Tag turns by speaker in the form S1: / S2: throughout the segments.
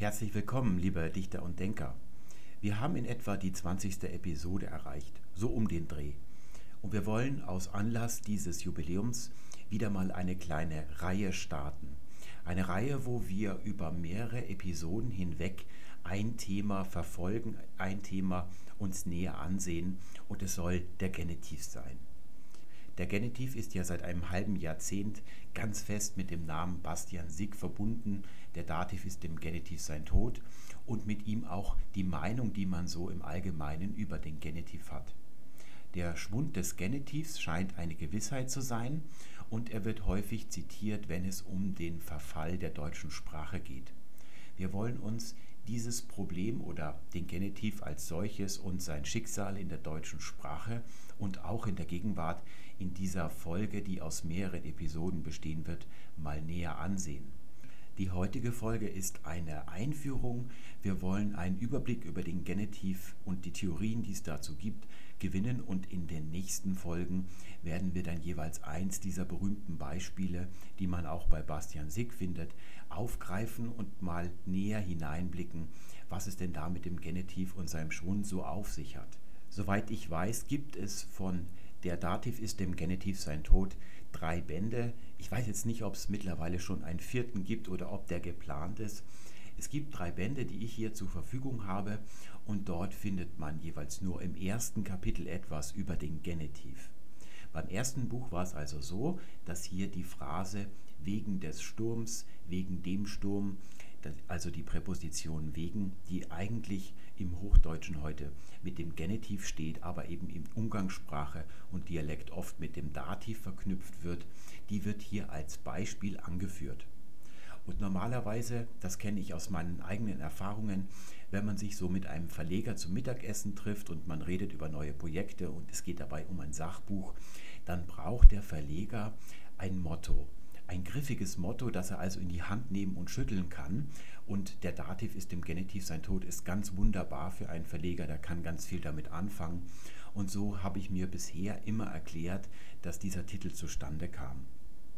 S1: Herzlich willkommen, liebe Dichter und Denker. Wir haben in etwa die 20. Episode erreicht, so um den Dreh. Und wir wollen aus Anlass dieses Jubiläums wieder mal eine kleine Reihe starten. Eine Reihe, wo wir über mehrere Episoden hinweg ein Thema verfolgen, ein Thema uns näher ansehen und es soll der Genitiv sein. Der Genitiv ist ja seit einem halben Jahrzehnt ganz fest mit dem Namen Bastian Sick verbunden. Der Dativ ist dem Genitiv sein Tod und mit ihm auch die Meinung, die man so im Allgemeinen über den Genitiv hat. Der Schwund des Genitivs scheint eine Gewissheit zu sein und er wird häufig zitiert, wenn es um den Verfall der deutschen Sprache geht. Wir wollen uns dieses Problem oder den Genitiv als solches und sein Schicksal in der deutschen Sprache und auch in der Gegenwart in dieser Folge, die aus mehreren Episoden bestehen wird, mal näher ansehen. Die heutige Folge ist eine Einführung. Wir wollen einen Überblick über den Genitiv und die Theorien, die es dazu gibt, gewinnen und in den nächsten Folgen werden wir dann jeweils eins dieser berühmten Beispiele, die man auch bei Bastian Sick findet, aufgreifen und mal näher hineinblicken, was es denn da mit dem Genitiv und seinem Schwund so auf sich hat. Soweit ich weiß, gibt es von der Dativ ist dem Genitiv sein Tod drei Bände. Ich weiß jetzt nicht, ob es mittlerweile schon einen vierten gibt oder ob der geplant ist. Es gibt drei Bände, die ich hier zur Verfügung habe und dort findet man jeweils nur im ersten Kapitel etwas über den Genitiv. Beim ersten Buch war es also so, dass hier die Phrase wegen des Sturms, wegen dem Sturm, also die Präposition wegen, die eigentlich im Hochdeutschen heute mit dem Genitiv steht, aber eben in Umgangssprache und Dialekt oft mit dem Dativ verknüpft wird, die wird hier als Beispiel angeführt. Und normalerweise, das kenne ich aus meinen eigenen Erfahrungen, wenn man sich so mit einem Verleger zum Mittagessen trifft und man redet über neue Projekte und es geht dabei um ein Sachbuch, dann braucht der Verleger ein Motto ein griffiges Motto, das er also in die Hand nehmen und schütteln kann. Und der Dativ ist im Genitiv, sein Tod ist ganz wunderbar für einen Verleger, der kann ganz viel damit anfangen. Und so habe ich mir bisher immer erklärt, dass dieser Titel zustande kam.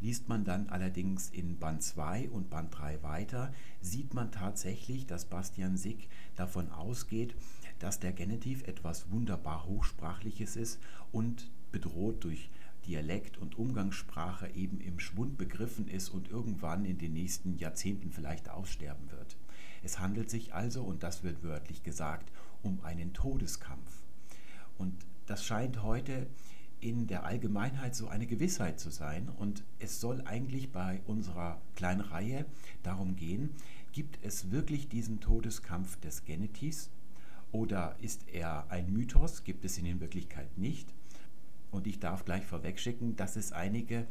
S1: Liest man dann allerdings in Band 2 und Band 3 weiter, sieht man tatsächlich, dass Bastian Sick davon ausgeht, dass der Genitiv etwas wunderbar Hochsprachliches ist und bedroht durch Dialekt und Umgangssprache eben im Schwund begriffen ist und irgendwann in den nächsten Jahrzehnten vielleicht aussterben wird. Es handelt sich also, und das wird wörtlich gesagt, um einen Todeskampf. Und das scheint heute in der Allgemeinheit so eine Gewissheit zu sein. Und es soll eigentlich bei unserer kleinen Reihe darum gehen, gibt es wirklich diesen Todeskampf des Genitivs oder ist er ein Mythos, gibt es ihn in Wirklichkeit nicht? Und ich darf gleich vorwegschicken, dass es einige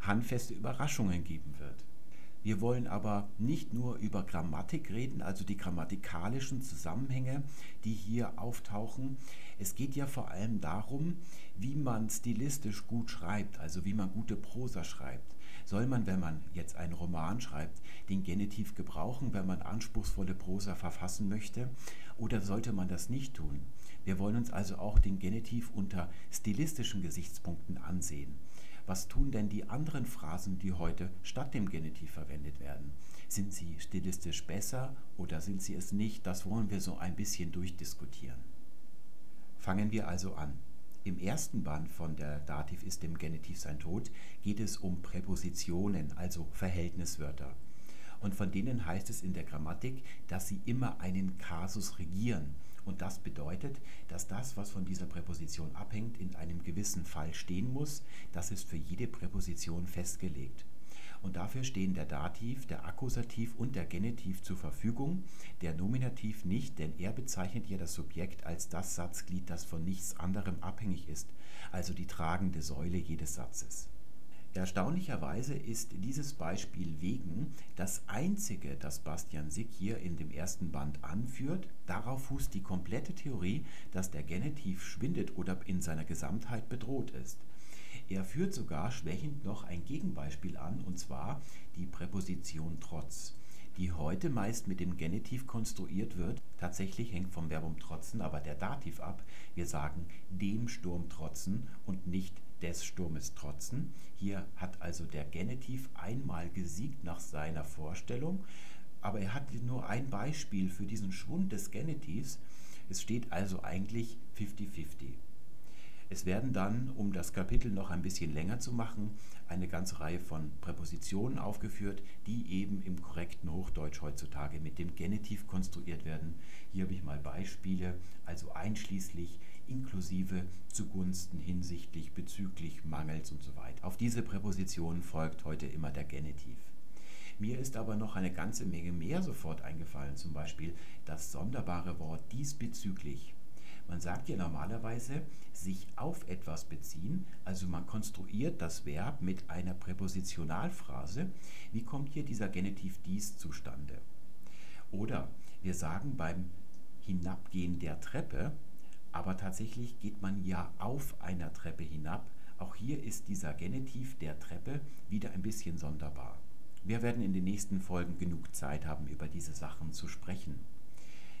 S1: handfeste Überraschungen geben wird. Wir wollen aber nicht nur über Grammatik reden, also die grammatikalischen Zusammenhänge, die hier auftauchen. Es geht ja vor allem darum, wie man stilistisch gut schreibt, also wie man gute Prosa schreibt. Soll man, wenn man jetzt einen Roman schreibt, den Genitiv gebrauchen, wenn man anspruchsvolle Prosa verfassen möchte, oder sollte man das nicht tun? Wir wollen uns also auch den Genitiv unter stilistischen Gesichtspunkten ansehen. Was tun denn die anderen Phrasen, die heute statt dem Genitiv verwendet werden? Sind sie stilistisch besser oder sind sie es nicht? Das wollen wir so ein bisschen durchdiskutieren. Fangen wir also an. Im ersten Band von der Dativ ist dem Genitiv sein Tod geht es um Präpositionen, also Verhältniswörter. Und von denen heißt es in der Grammatik, dass sie immer einen Kasus regieren. Und das bedeutet, dass das, was von dieser Präposition abhängt, in einem gewissen Fall stehen muss. Das ist für jede Präposition festgelegt. Und dafür stehen der Dativ, der Akkusativ und der Genitiv zur Verfügung, der Nominativ nicht, denn er bezeichnet ja das Subjekt als das Satzglied, das von nichts anderem abhängig ist, also die tragende Säule jedes Satzes. Erstaunlicherweise ist dieses Beispiel wegen das einzige, das Bastian Sick hier in dem ersten Band anführt. Darauf fußt die komplette Theorie, dass der Genitiv schwindet oder in seiner Gesamtheit bedroht ist. Er führt sogar schwächend noch ein Gegenbeispiel an, und zwar die Präposition trotz, die heute meist mit dem Genitiv konstruiert wird. Tatsächlich hängt vom Verbum trotzen aber der Dativ ab. Wir sagen dem Sturm trotzen und nicht des Sturmes trotzen. Hier hat also der Genitiv einmal gesiegt nach seiner Vorstellung. aber er hat nur ein Beispiel für diesen Schwund des Genitivs. Es steht also eigentlich 50-50. Es werden dann, um das Kapitel noch ein bisschen länger zu machen, eine ganze Reihe von Präpositionen aufgeführt, die eben im korrekten Hochdeutsch heutzutage mit dem Genitiv konstruiert werden. Hier habe ich mal Beispiele, also einschließlich, inklusive, zugunsten, hinsichtlich, bezüglich, mangels und so weiter. Auf diese Präpositionen folgt heute immer der Genitiv. Mir ist aber noch eine ganze Menge mehr sofort eingefallen, zum Beispiel das sonderbare Wort diesbezüglich. Man sagt ja normalerweise sich auf etwas beziehen, also man konstruiert das Verb mit einer Präpositionalphrase. Wie kommt hier dieser Genitiv dies zustande? Oder wir sagen beim Hinabgehen der Treppe, aber tatsächlich geht man ja auf einer Treppe hinab. Auch hier ist dieser Genitiv der Treppe wieder ein bisschen sonderbar. Wir werden in den nächsten Folgen genug Zeit haben, über diese Sachen zu sprechen.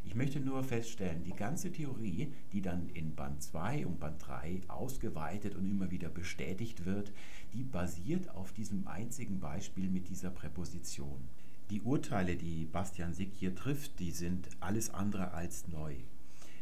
S1: Ich möchte nur feststellen, die ganze Theorie, die dann in Band 2 und Band 3 ausgeweitet und immer wieder bestätigt wird, die basiert auf diesem einzigen Beispiel mit dieser Präposition. Die Urteile, die Bastian Sick hier trifft, die sind alles andere als neu.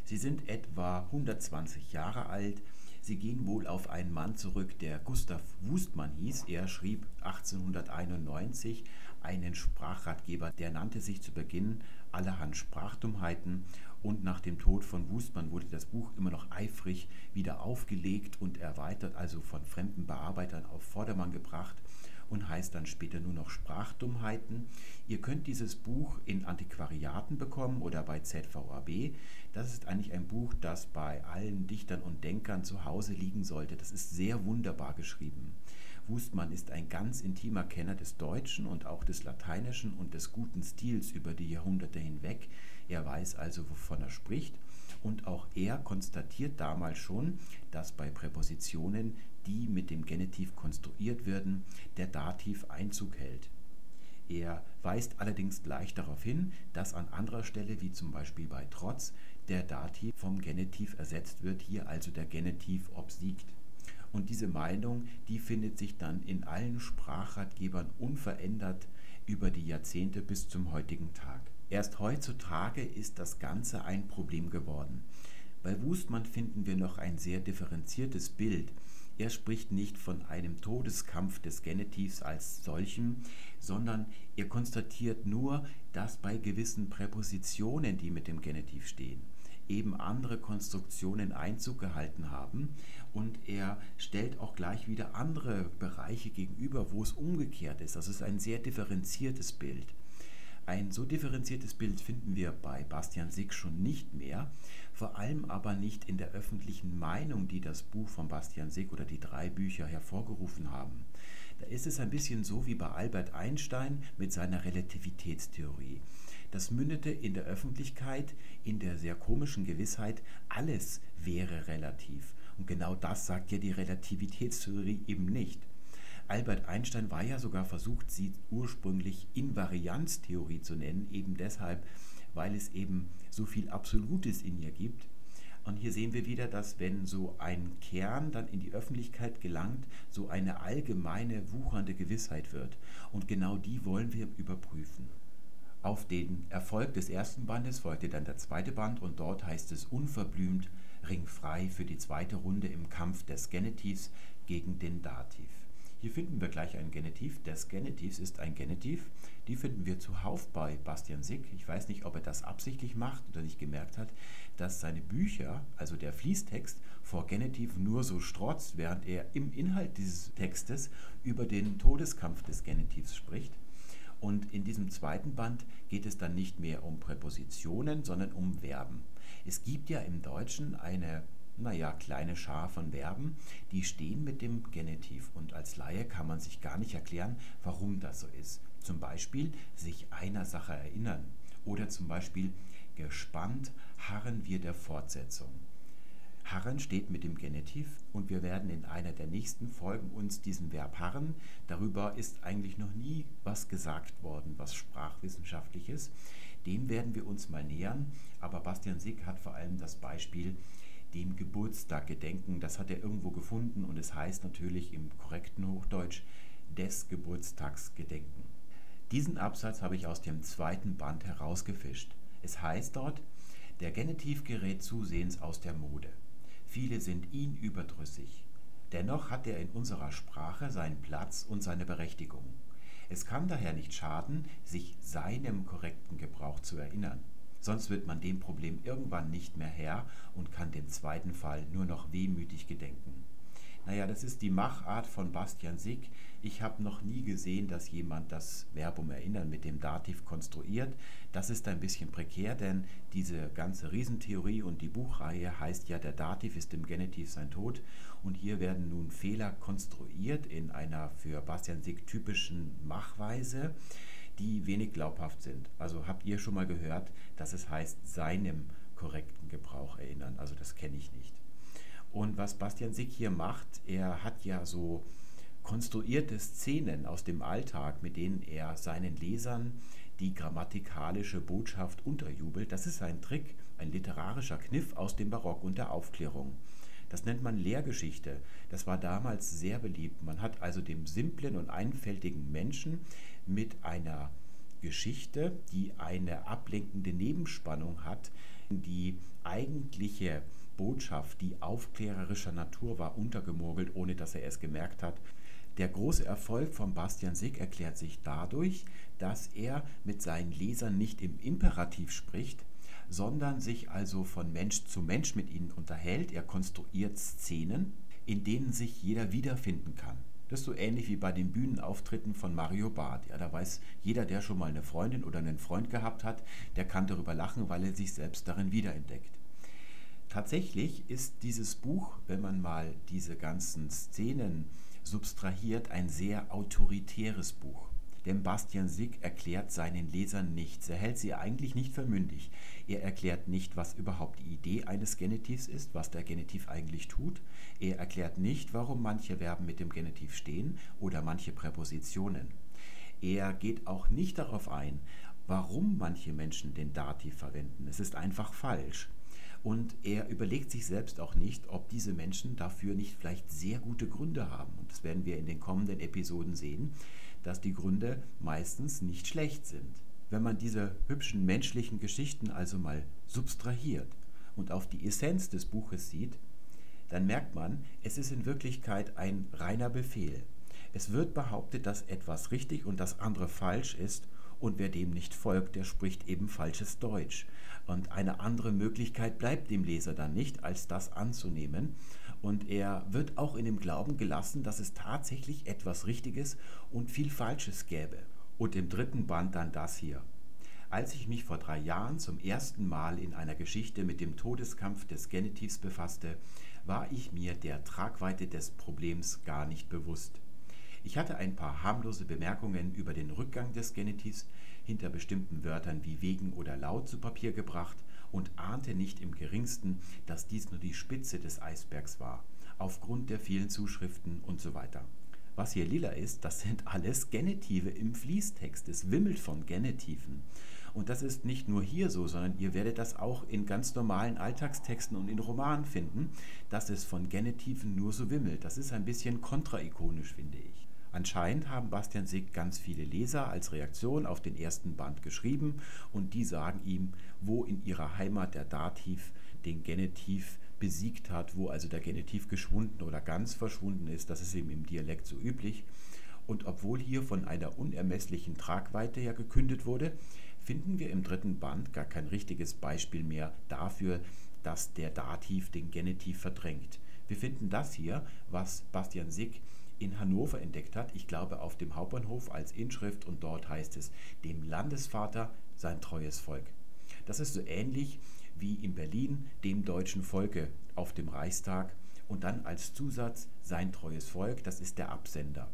S1: Sie sind etwa 120 Jahre alt. Sie gehen wohl auf einen Mann zurück, der Gustav Wustmann hieß. Er schrieb 1891 einen Sprachratgeber, der nannte sich zu Beginn allerhand Sprachdummheiten und nach dem Tod von Wustmann wurde das Buch immer noch eifrig wieder aufgelegt und erweitert, also von fremden Bearbeitern auf Vordermann gebracht und heißt dann später nur noch Sprachdummheiten. Ihr könnt dieses Buch in Antiquariaten bekommen oder bei ZVAB. Das ist eigentlich ein Buch, das bei allen Dichtern und Denkern zu Hause liegen sollte. Das ist sehr wunderbar geschrieben. Wustmann ist ein ganz intimer Kenner des Deutschen und auch des Lateinischen und des guten Stils über die Jahrhunderte hinweg. Er weiß also, wovon er spricht. Und auch er konstatiert damals schon, dass bei Präpositionen, die mit dem Genitiv konstruiert werden, der Dativ Einzug hält. Er weist allerdings gleich darauf hin, dass an anderer Stelle, wie zum Beispiel bei Trotz, der Dativ vom Genitiv ersetzt wird, hier also der Genitiv obsiegt. Und diese Meinung, die findet sich dann in allen Sprachratgebern unverändert über die Jahrzehnte bis zum heutigen Tag. Erst heutzutage ist das Ganze ein Problem geworden. Bei Wustmann finden wir noch ein sehr differenziertes Bild. Er spricht nicht von einem Todeskampf des Genitivs als solchem, sondern er konstatiert nur, dass bei gewissen Präpositionen, die mit dem Genitiv stehen, eben andere Konstruktionen Einzug gehalten haben und er stellt auch gleich wieder andere Bereiche gegenüber, wo es umgekehrt ist. Das ist ein sehr differenziertes Bild. Ein so differenziertes Bild finden wir bei Bastian Sick schon nicht mehr, vor allem aber nicht in der öffentlichen Meinung, die das Buch von Bastian Sick oder die drei Bücher hervorgerufen haben. Da ist es ein bisschen so wie bei Albert Einstein mit seiner Relativitätstheorie. Das mündete in der Öffentlichkeit in der sehr komischen Gewissheit, alles wäre relativ. Und genau das sagt ja die Relativitätstheorie eben nicht. Albert Einstein war ja sogar versucht, sie ursprünglich Invarianztheorie zu nennen, eben deshalb, weil es eben so viel Absolutes in ihr gibt. Und hier sehen wir wieder, dass wenn so ein Kern dann in die Öffentlichkeit gelangt, so eine allgemeine, wuchernde Gewissheit wird. Und genau die wollen wir überprüfen. Auf den Erfolg des ersten Bandes folgte dann der zweite Band und dort heißt es unverblümt ringfrei für die zweite Runde im Kampf des Genitivs gegen den Dativ. Hier finden wir gleich ein Genitiv. Des Genitivs ist ein Genitiv. Die finden wir zuhauf bei Bastian Sick. Ich weiß nicht, ob er das absichtlich macht oder nicht gemerkt hat, dass seine Bücher, also der Fließtext, vor Genitiv nur so strotzt, während er im Inhalt dieses Textes über den Todeskampf des Genitivs spricht. Und in diesem zweiten Band geht es dann nicht mehr um Präpositionen, sondern um Verben. Es gibt ja im Deutschen eine, naja, kleine Schar von Verben, die stehen mit dem Genitiv. Und als Laie kann man sich gar nicht erklären, warum das so ist. Zum Beispiel sich einer Sache erinnern. Oder zum Beispiel gespannt harren wir der Fortsetzung. Harren steht mit dem Genitiv und wir werden in einer der nächsten Folgen uns diesem Verb harren. Darüber ist eigentlich noch nie was gesagt worden, was sprachwissenschaftliches. Dem werden wir uns mal nähern. Aber Bastian Sick hat vor allem das Beispiel dem Geburtstag gedenken. Das hat er irgendwo gefunden und es heißt natürlich im korrekten Hochdeutsch des Geburtstags gedenken. Diesen Absatz habe ich aus dem zweiten Band herausgefischt. Es heißt dort, der Genitiv gerät zusehends aus der Mode. Viele sind ihn überdrüssig. Dennoch hat er in unserer Sprache seinen Platz und seine Berechtigung. Es kann daher nicht schaden, sich seinem korrekten Gebrauch zu erinnern. Sonst wird man dem Problem irgendwann nicht mehr Herr und kann dem zweiten Fall nur noch wehmütig gedenken. Naja, das ist die Machart von Bastian Sick. Ich habe noch nie gesehen, dass jemand das Verbum erinnern mit dem Dativ konstruiert. Das ist ein bisschen prekär, denn diese ganze Riesentheorie und die Buchreihe heißt ja, der Dativ ist im Genitiv sein Tod. Und hier werden nun Fehler konstruiert in einer für Bastian Sick typischen Machweise, die wenig glaubhaft sind. Also habt ihr schon mal gehört, dass es heißt, seinem korrekten Gebrauch erinnern. Also das kenne ich nicht. Und was Bastian Sick hier macht, er hat ja so konstruierte Szenen aus dem Alltag, mit denen er seinen Lesern die grammatikalische Botschaft unterjubelt. Das ist ein Trick, ein literarischer Kniff aus dem Barock und der Aufklärung. Das nennt man Lehrgeschichte. Das war damals sehr beliebt. Man hat also dem simplen und einfältigen Menschen mit einer Geschichte, die eine ablenkende Nebenspannung hat, die eigentliche Botschaft, die aufklärerischer Natur war, untergemogelt, ohne dass er es gemerkt hat. Der große Erfolg von Bastian Sick erklärt sich dadurch, dass er mit seinen Lesern nicht im Imperativ spricht, sondern sich also von Mensch zu Mensch mit ihnen unterhält. Er konstruiert Szenen, in denen sich jeder wiederfinden kann. Das ist so ähnlich wie bei den Bühnenauftritten von Mario Barth. Ja, da weiß jeder, der schon mal eine Freundin oder einen Freund gehabt hat, der kann darüber lachen, weil er sich selbst darin wiederentdeckt. Tatsächlich ist dieses Buch, wenn man mal diese ganzen Szenen substrahiert, ein sehr autoritäres Buch. Denn Bastian Sick erklärt seinen Lesern nichts. Er hält sie eigentlich nicht für mündig. Er erklärt nicht, was überhaupt die Idee eines Genitivs ist, was der Genitiv eigentlich tut. Er erklärt nicht, warum manche Verben mit dem Genitiv stehen oder manche Präpositionen. Er geht auch nicht darauf ein, warum manche Menschen den Dativ verwenden. Es ist einfach falsch. Und er überlegt sich selbst auch nicht, ob diese Menschen dafür nicht vielleicht sehr gute Gründe haben. Und das werden wir in den kommenden Episoden sehen, dass die Gründe meistens nicht schlecht sind. Wenn man diese hübschen menschlichen Geschichten also mal substrahiert und auf die Essenz des Buches sieht, dann merkt man, es ist in Wirklichkeit ein reiner Befehl. Es wird behauptet, dass etwas richtig und das andere falsch ist und wer dem nicht folgt, der spricht eben falsches Deutsch. Und eine andere Möglichkeit bleibt dem Leser dann nicht, als das anzunehmen. Und er wird auch in dem Glauben gelassen, dass es tatsächlich etwas Richtiges und viel Falsches gäbe. Und im dritten Band dann das hier. Als ich mich vor drei Jahren zum ersten Mal in einer Geschichte mit dem Todeskampf des Genitivs befasste, war ich mir der Tragweite des Problems gar nicht bewusst. Ich hatte ein paar harmlose Bemerkungen über den Rückgang des Genitivs hinter bestimmten Wörtern wie wegen oder laut zu Papier gebracht und ahnte nicht im geringsten, dass dies nur die Spitze des Eisbergs war, aufgrund der vielen Zuschriften und so weiter. Was hier lila ist, das sind alles Genitive im Fließtext. Es wimmelt von Genitiven. Und das ist nicht nur hier so, sondern ihr werdet das auch in ganz normalen Alltagstexten und in Romanen finden, dass es von Genitiven nur so wimmelt. Das ist ein bisschen kontraikonisch, finde ich. Anscheinend haben Bastian Sick ganz viele Leser als Reaktion auf den ersten Band geschrieben und die sagen ihm, wo in ihrer Heimat der Dativ den Genitiv besiegt hat, wo also der Genitiv geschwunden oder ganz verschwunden ist. Das ist eben im Dialekt so üblich. Und obwohl hier von einer unermesslichen Tragweite her gekündet wurde, finden wir im dritten Band gar kein richtiges Beispiel mehr dafür, dass der Dativ den Genitiv verdrängt. Wir finden das hier, was Bastian Sick in Hannover entdeckt hat, ich glaube auf dem Hauptbahnhof als Inschrift und dort heißt es, dem Landesvater sein treues Volk. Das ist so ähnlich wie in Berlin dem deutschen Volke auf dem Reichstag und dann als Zusatz sein treues Volk, das ist der Absender.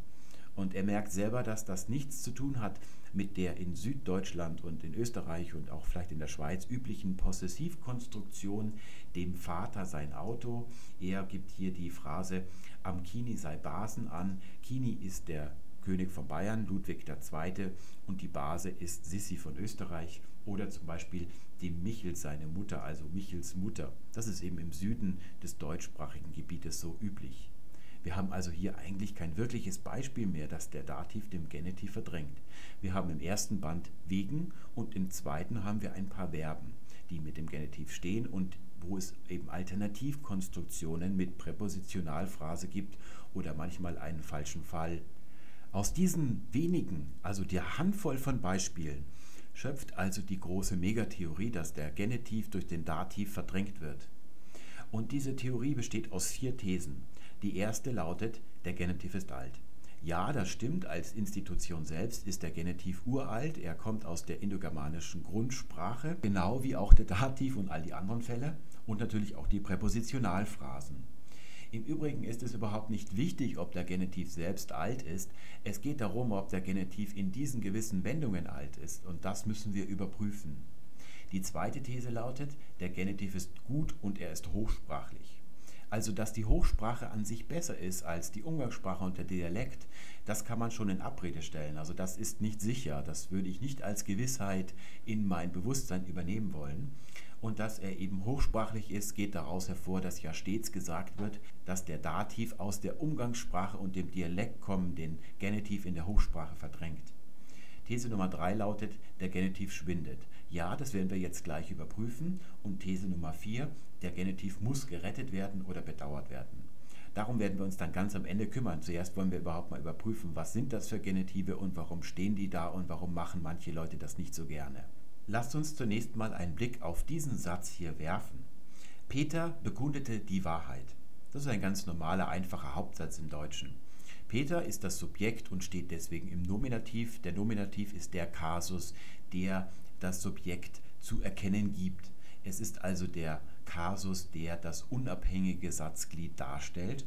S1: Und er merkt selber, dass das nichts zu tun hat mit der in Süddeutschland und in Österreich und auch vielleicht in der Schweiz üblichen Possessivkonstruktion, dem Vater sein Auto. Er gibt hier die Phrase, am Kini sei Basen an. Kini ist der König von Bayern, Ludwig II. und die Base ist Sissi von Österreich oder zum Beispiel dem Michel seine Mutter, also Michels Mutter. Das ist eben im Süden des deutschsprachigen Gebietes so üblich. Wir haben also hier eigentlich kein wirkliches Beispiel mehr, dass der Dativ dem Genitiv verdrängt. Wir haben im ersten Band wegen und im zweiten haben wir ein paar Verben, die mit dem Genitiv stehen und wo es eben Alternativkonstruktionen mit Präpositionalphrase gibt oder manchmal einen falschen Fall. Aus diesen wenigen, also der Handvoll von Beispielen, schöpft also die große Megatheorie, dass der Genitiv durch den Dativ verdrängt wird. Und diese Theorie besteht aus vier Thesen. Die erste lautet, der Genitiv ist alt. Ja, das stimmt, als Institution selbst ist der Genitiv uralt, er kommt aus der indogermanischen Grundsprache, genau wie auch der Dativ und all die anderen Fälle und natürlich auch die Präpositionalphrasen. Im Übrigen ist es überhaupt nicht wichtig, ob der Genitiv selbst alt ist. Es geht darum, ob der Genitiv in diesen gewissen Wendungen alt ist. Und das müssen wir überprüfen. Die zweite These lautet, der Genitiv ist gut und er ist hochsprachlich. Also, dass die Hochsprache an sich besser ist als die Umgangssprache und der Dialekt, das kann man schon in Abrede stellen. Also, das ist nicht sicher. Das würde ich nicht als Gewissheit in mein Bewusstsein übernehmen wollen und dass er eben hochsprachlich ist, geht daraus hervor, dass ja stets gesagt wird, dass der Dativ aus der Umgangssprache und dem Dialekt kommen, den Genitiv in der Hochsprache verdrängt. These Nummer 3 lautet, der Genitiv schwindet. Ja, das werden wir jetzt gleich überprüfen. Und These Nummer 4, der Genitiv muss gerettet werden oder bedauert werden. Darum werden wir uns dann ganz am Ende kümmern. Zuerst wollen wir überhaupt mal überprüfen, was sind das für Genitive und warum stehen die da und warum machen manche Leute das nicht so gerne. Lasst uns zunächst mal einen Blick auf diesen Satz hier werfen. Peter bekundete die Wahrheit. Das ist ein ganz normaler, einfacher Hauptsatz im Deutschen. Peter ist das Subjekt und steht deswegen im Nominativ. Der Nominativ ist der Kasus, der das Subjekt zu erkennen gibt. Es ist also der Kasus, der das unabhängige Satzglied darstellt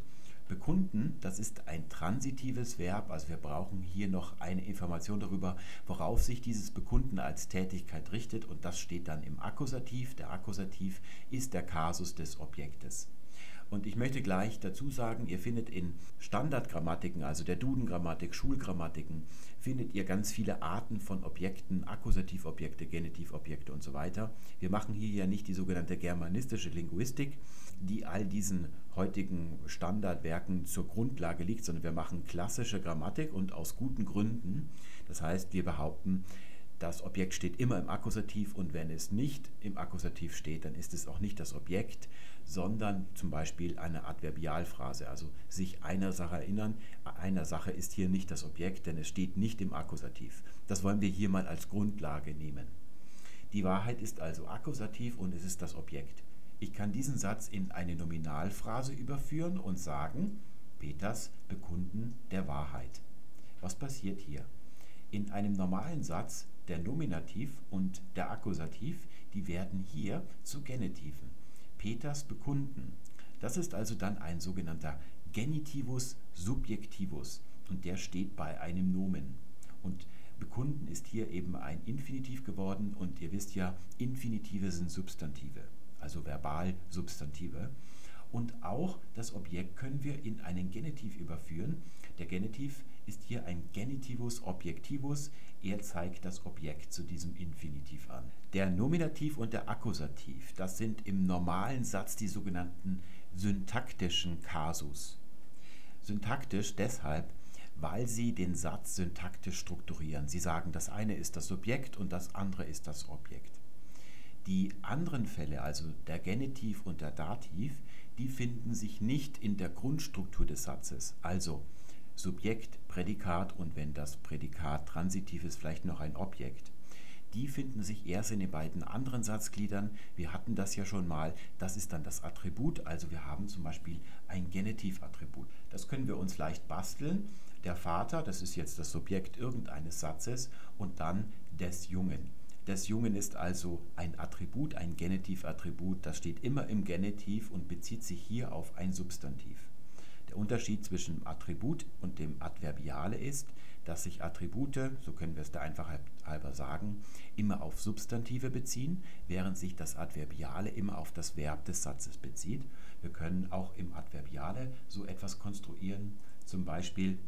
S1: Bekunden, das ist ein transitives Verb, also wir brauchen hier noch eine Information darüber, worauf sich dieses Bekunden als Tätigkeit richtet und das steht dann im Akkusativ. Der Akkusativ ist der Kasus des Objektes. Und ich möchte gleich dazu sagen, ihr findet in Standardgrammatiken, also der Duden-Grammatik, Schulgrammatiken, findet ihr ganz viele Arten von Objekten, Akkusativobjekte, Genitivobjekte und so weiter. Wir machen hier ja nicht die sogenannte germanistische Linguistik, die all diesen heutigen Standardwerken zur Grundlage liegt, sondern wir machen klassische Grammatik und aus guten Gründen. Das heißt, wir behaupten, das Objekt steht immer im Akkusativ und wenn es nicht im Akkusativ steht, dann ist es auch nicht das Objekt, sondern zum Beispiel eine Adverbialphrase, also sich einer Sache erinnern. Einer Sache ist hier nicht das Objekt, denn es steht nicht im Akkusativ. Das wollen wir hier mal als Grundlage nehmen. Die Wahrheit ist also Akkusativ und es ist das Objekt. Ich kann diesen Satz in eine Nominalphrase überführen und sagen, Peters Bekunden der Wahrheit. Was passiert hier? In einem normalen Satz der Nominativ und der Akkusativ, die werden hier zu Genitiven. Peters Bekunden. Das ist also dann ein sogenannter Genitivus subjectivus und der steht bei einem Nomen. Und bekunden ist hier eben ein Infinitiv geworden und ihr wisst ja, Infinitive sind Substantive also Verbalsubstantive. Und auch das Objekt können wir in einen Genitiv überführen. Der Genitiv ist hier ein Genitivus objectivus. Er zeigt das Objekt zu diesem Infinitiv an. Der Nominativ und der Akkusativ, das sind im normalen Satz die sogenannten syntaktischen Kasus. Syntaktisch deshalb, weil sie den Satz syntaktisch strukturieren. Sie sagen, das eine ist das Subjekt und das andere ist das Objekt. Die anderen Fälle, also der Genitiv und der Dativ, die finden sich nicht in der Grundstruktur des Satzes. Also Subjekt, Prädikat und wenn das Prädikat transitiv ist, vielleicht noch ein Objekt. Die finden sich erst in den beiden anderen Satzgliedern. Wir hatten das ja schon mal. Das ist dann das Attribut. Also wir haben zum Beispiel ein Genitivattribut. Das können wir uns leicht basteln. Der Vater, das ist jetzt das Subjekt irgendeines Satzes und dann des Jungen des Jungen ist also ein Attribut, ein Genitivattribut, das steht immer im Genitiv und bezieht sich hier auf ein Substantiv. Der Unterschied zwischen dem Attribut und dem Adverbiale ist, dass sich Attribute, so können wir es da einfach halber sagen, immer auf Substantive beziehen, während sich das Adverbiale immer auf das Verb des Satzes bezieht. Wir können auch im Adverbiale so etwas konstruieren, zum Beispiel,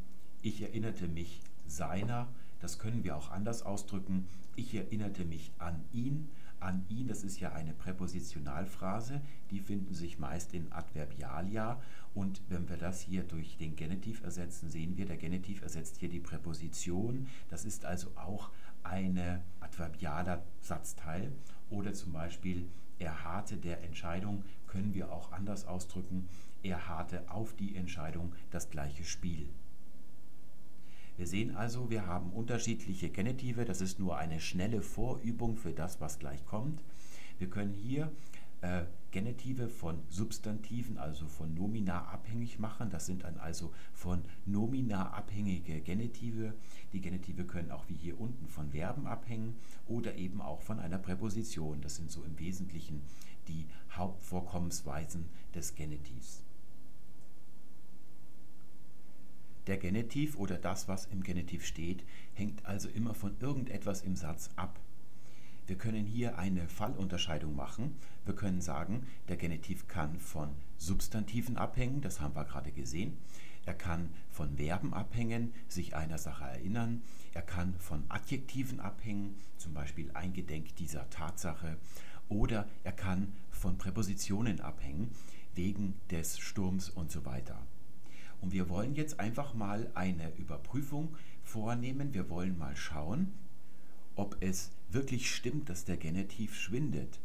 S1: ich erinnerte mich seiner, das können wir auch anders ausdrücken. Ich erinnerte mich an ihn, An ihn, das ist ja eine Präpositionalphrase, die finden sich meist in Adverbialia und wenn wir das hier durch den Genitiv ersetzen, sehen wir, der Genitiv ersetzt hier die Präposition. Das ist also auch ein adverbialer Satzteil oder zum Beispiel er harte der Entscheidung können wir auch anders ausdrücken. Er harte auf die Entscheidung das gleiche Spiel. Wir sehen also, wir haben unterschiedliche Genitive. Das ist nur eine schnelle Vorübung für das, was gleich kommt. Wir können hier äh, Genitive von Substantiven, also von Nomina abhängig machen. Das sind dann also von Nomina abhängige Genitive. Die Genitive können auch wie hier unten von Verben abhängen oder eben auch von einer Präposition. Das sind so im Wesentlichen die Hauptvorkommensweisen des Genitivs. Der Genitiv oder das, was im Genitiv steht, hängt also immer von irgendetwas im Satz ab. Wir können hier eine Fallunterscheidung machen. Wir können sagen, der Genitiv kann von Substantiven abhängen, das haben wir gerade gesehen. Er kann von Verben abhängen, sich einer Sache erinnern. Er kann von Adjektiven abhängen, zum Beispiel eingedenk dieser Tatsache. Oder er kann von Präpositionen abhängen, wegen des Sturms und so weiter. Und wir wollen jetzt einfach mal eine Überprüfung vornehmen. Wir wollen mal schauen, ob es wirklich stimmt, dass der Genitiv schwindet.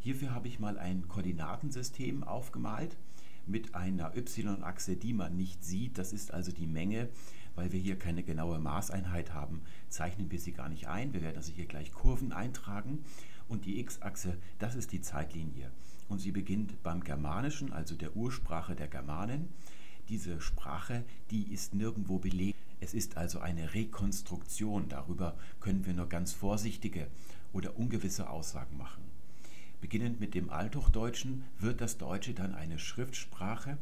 S1: Hierfür habe ich mal ein Koordinatensystem aufgemalt mit einer y-Achse, die man nicht sieht. Das ist also die Menge. Weil wir hier keine genaue Maßeinheit haben, zeichnen wir sie gar nicht ein. Wir werden also hier gleich Kurven eintragen. Und die x-Achse, das ist die Zeitlinie. Und sie beginnt beim Germanischen, also der Ursprache der Germanen diese Sprache, die ist nirgendwo belegt. Es ist also eine Rekonstruktion. Darüber können wir nur ganz vorsichtige oder ungewisse Aussagen machen. Beginnend mit dem Althochdeutschen wird das Deutsche dann eine Schriftsprache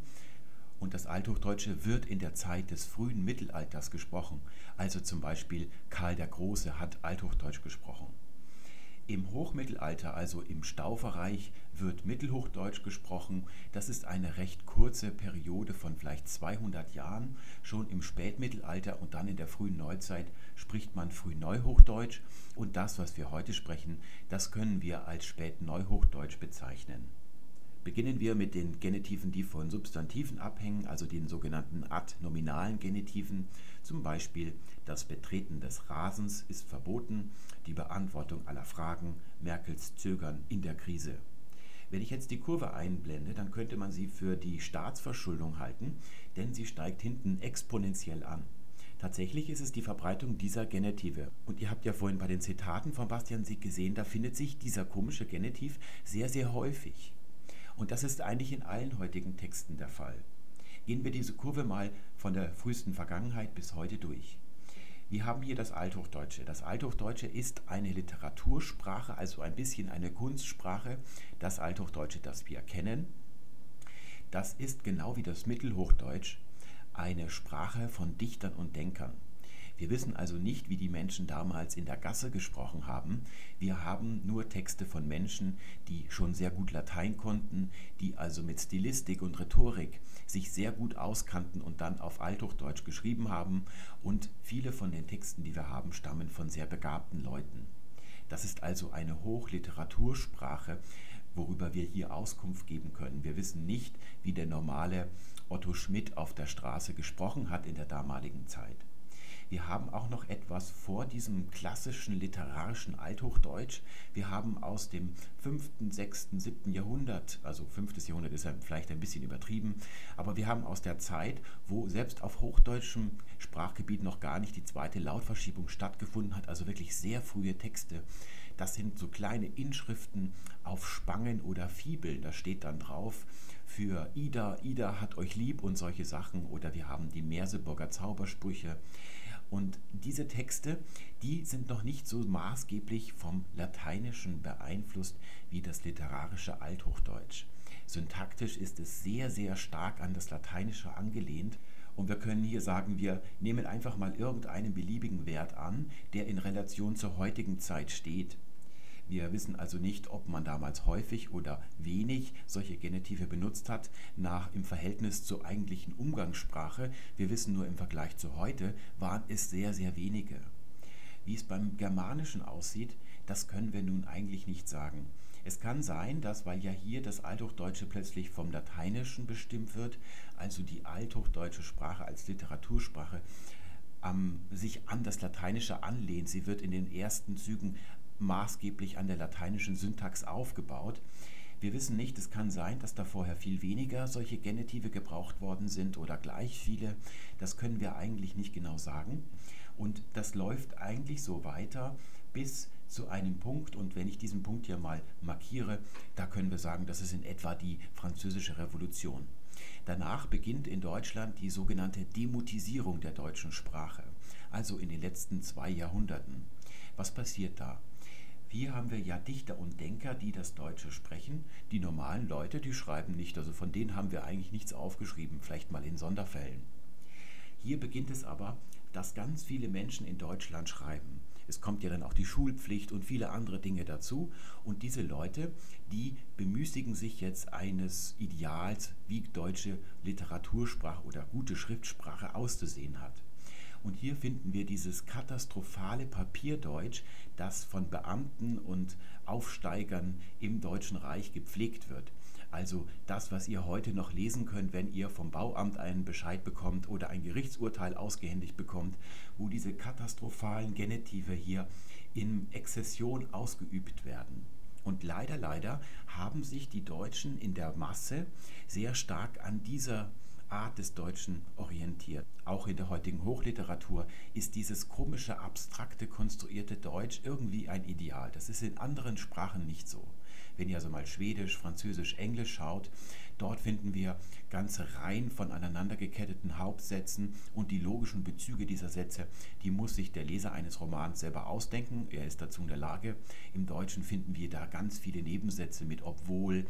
S1: und das Althochdeutsche wird in der Zeit des frühen Mittelalters gesprochen. Also zum Beispiel Karl der Große hat Althochdeutsch gesprochen. Im Hochmittelalter, also im Stauferreich, wird Mittelhochdeutsch gesprochen. Das ist eine recht kurze Periode von vielleicht 200 Jahren. Schon im Spätmittelalter und dann in der frühen Neuzeit spricht man Frühneuhochdeutsch. Und das, was wir heute sprechen, das können wir als Spätneuhochdeutsch bezeichnen. Beginnen wir mit den Genitiven, die von Substantiven abhängen, also den sogenannten adnominalen Genitiven. Zum Beispiel das Betreten des Rasens ist verboten, die Beantwortung aller Fragen, Merkels Zögern in der Krise. Wenn ich jetzt die Kurve einblende, dann könnte man sie für die Staatsverschuldung halten, denn sie steigt hinten exponentiell an. Tatsächlich ist es die Verbreitung dieser Genitive. Und ihr habt ja vorhin bei den Zitaten von Bastian Sieg gesehen, da findet sich dieser komische Genitiv sehr, sehr häufig. Und das ist eigentlich in allen heutigen Texten der Fall. Gehen wir diese Kurve mal von der frühesten Vergangenheit bis heute durch. Wir haben hier das Althochdeutsche. Das Althochdeutsche ist eine Literatursprache, also ein bisschen eine Kunstsprache. Das Althochdeutsche, das wir kennen, das ist genau wie das Mittelhochdeutsch eine Sprache von Dichtern und Denkern. Wir wissen also nicht, wie die Menschen damals in der Gasse gesprochen haben. Wir haben nur Texte von Menschen, die schon sehr gut Latein konnten, die also mit Stilistik und Rhetorik sich sehr gut auskannten und dann auf Althochdeutsch geschrieben haben. Und viele von den Texten, die wir haben, stammen von sehr begabten Leuten. Das ist also eine Hochliteratursprache, worüber wir hier Auskunft geben können. Wir wissen nicht, wie der normale Otto Schmidt auf der Straße gesprochen hat in der damaligen Zeit. Wir haben auch noch etwas vor diesem klassischen literarischen Althochdeutsch. Wir haben aus dem 5., 6., 7. Jahrhundert, also 5. Jahrhundert ist ja vielleicht ein bisschen übertrieben, aber wir haben aus der Zeit, wo selbst auf hochdeutschem Sprachgebiet noch gar nicht die zweite Lautverschiebung stattgefunden hat, also wirklich sehr frühe Texte. Das sind so kleine Inschriften auf Spangen oder Fibeln. Da steht dann drauf für Ida, Ida hat euch lieb und solche Sachen. Oder wir haben die Merseburger Zaubersprüche. Und diese Texte, die sind noch nicht so maßgeblich vom Lateinischen beeinflusst wie das literarische Althochdeutsch. Syntaktisch ist es sehr, sehr stark an das Lateinische angelehnt. Und wir können hier sagen, wir nehmen einfach mal irgendeinen beliebigen Wert an, der in Relation zur heutigen Zeit steht. Wir wissen also nicht, ob man damals häufig oder wenig solche Genitive benutzt hat, nach im Verhältnis zur eigentlichen Umgangssprache. Wir wissen nur im Vergleich zu heute waren es sehr, sehr wenige. Wie es beim Germanischen aussieht, Das können wir nun eigentlich nicht sagen. Es kann sein, dass, weil ja hier das Althochdeutsche plötzlich vom Lateinischen bestimmt wird, also die althochdeutsche Sprache als Literatursprache ähm, sich an das Lateinische anlehnt. Sie wird in den ersten Zügen maßgeblich an der lateinischen Syntax aufgebaut. Wir wissen nicht, es kann sein, dass da vorher viel weniger solche Genitive gebraucht worden sind oder gleich viele. Das können wir eigentlich nicht genau sagen. Und das läuft eigentlich so weiter bis zu einem Punkt. Und wenn ich diesen Punkt hier mal markiere, da können wir sagen, das ist in etwa die französische Revolution. Danach beginnt in Deutschland die sogenannte Demutisierung der deutschen Sprache, also in den letzten zwei Jahrhunderten. Was passiert da? Hier haben wir ja Dichter und Denker, die das Deutsche sprechen. Die normalen Leute, die schreiben nicht. Also von denen haben wir eigentlich nichts aufgeschrieben, vielleicht mal in Sonderfällen. Hier beginnt es aber, dass ganz viele Menschen in Deutschland schreiben. Es kommt ja dann auch die Schulpflicht und viele andere Dinge dazu. Und diese Leute, die bemüßigen sich jetzt eines Ideals, wie deutsche Literatursprache oder gute Schriftsprache auszusehen hat. Und hier finden wir dieses katastrophale Papierdeutsch, das von Beamten und Aufsteigern im Deutschen Reich gepflegt wird. Also das, was ihr heute noch lesen könnt, wenn ihr vom Bauamt einen Bescheid bekommt oder ein Gerichtsurteil ausgehändigt bekommt, wo diese katastrophalen Genitive hier in Exzession ausgeübt werden. Und leider, leider haben sich die Deutschen in der Masse sehr stark an dieser Art des Deutschen orientiert. Auch in der heutigen Hochliteratur ist dieses komische, abstrakte, konstruierte Deutsch irgendwie ein Ideal. Das ist in anderen Sprachen nicht so. Wenn ihr also mal Schwedisch, Französisch, Englisch schaut, dort finden wir ganze Reihen von aneinandergeketteten Hauptsätzen und die logischen Bezüge dieser Sätze, die muss sich der Leser eines Romans selber ausdenken. Er ist dazu in der Lage. Im Deutschen finden wir da ganz viele Nebensätze mit obwohl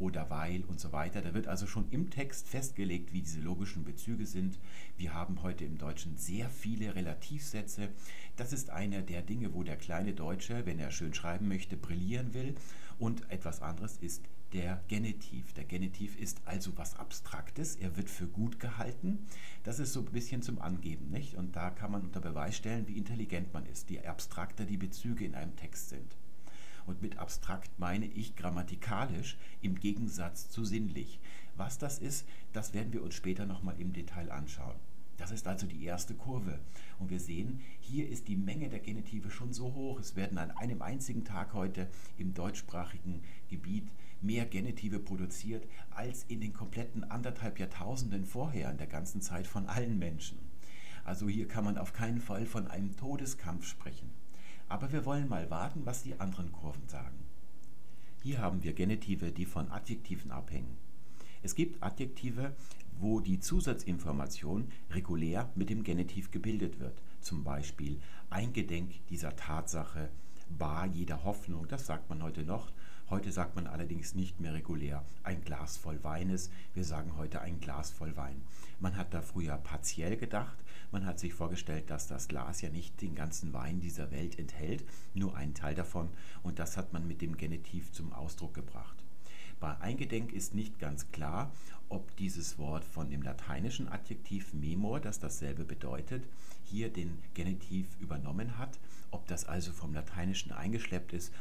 S1: oder weil und so weiter. Da wird also schon im Text festgelegt, wie diese logischen Bezüge sind. Wir haben heute im Deutschen sehr viele Relativsätze. Das ist einer der Dinge, wo der kleine Deutsche, wenn er schön schreiben möchte, brillieren will. Und etwas anderes ist der Genitiv. Der Genitiv ist also was Abstraktes, er wird für gut gehalten. Das ist so ein bisschen zum Angeben, nicht? Und da kann man unter Beweis stellen, wie intelligent man ist, je abstrakter die Bezüge in einem Text sind. Und mit abstrakt meine ich grammatikalisch im Gegensatz zu sinnlich. Was das ist, das werden wir uns später nochmal im Detail anschauen. Das ist also die erste Kurve. Und wir sehen, hier ist die Menge der Genitive schon so hoch. Es werden an einem einzigen Tag heute im deutschsprachigen Gebiet mehr Genitive produziert als in den kompletten anderthalb Jahrtausenden vorher in der ganzen Zeit von allen Menschen. Also hier kann man auf keinen Fall von einem Todeskampf sprechen. Aber wir wollen mal warten, was die anderen Kurven sagen. Hier haben wir Genitive, die von Adjektiven abhängen. Es gibt Adjektive, wo die Zusatzinformation regulär mit dem Genitiv gebildet wird. Zum Beispiel eingedenk dieser Tatsache, bar jeder Hoffnung, das sagt man heute noch. Heute sagt man allerdings nicht mehr regulär ein Glas voll Weines, wir sagen heute ein Glas voll Wein. Man hat da früher partiell gedacht, man hat sich vorgestellt, dass das Glas ja nicht den ganzen Wein dieser Welt enthält, nur einen Teil davon, und das hat man mit dem Genitiv zum Ausdruck gebracht. Bei Eingedenk ist nicht ganz klar, ob dieses Wort von dem lateinischen Adjektiv memor, das dasselbe bedeutet, hier den Genitiv übernommen hat, ob das also vom Lateinischen eingeschleppt ist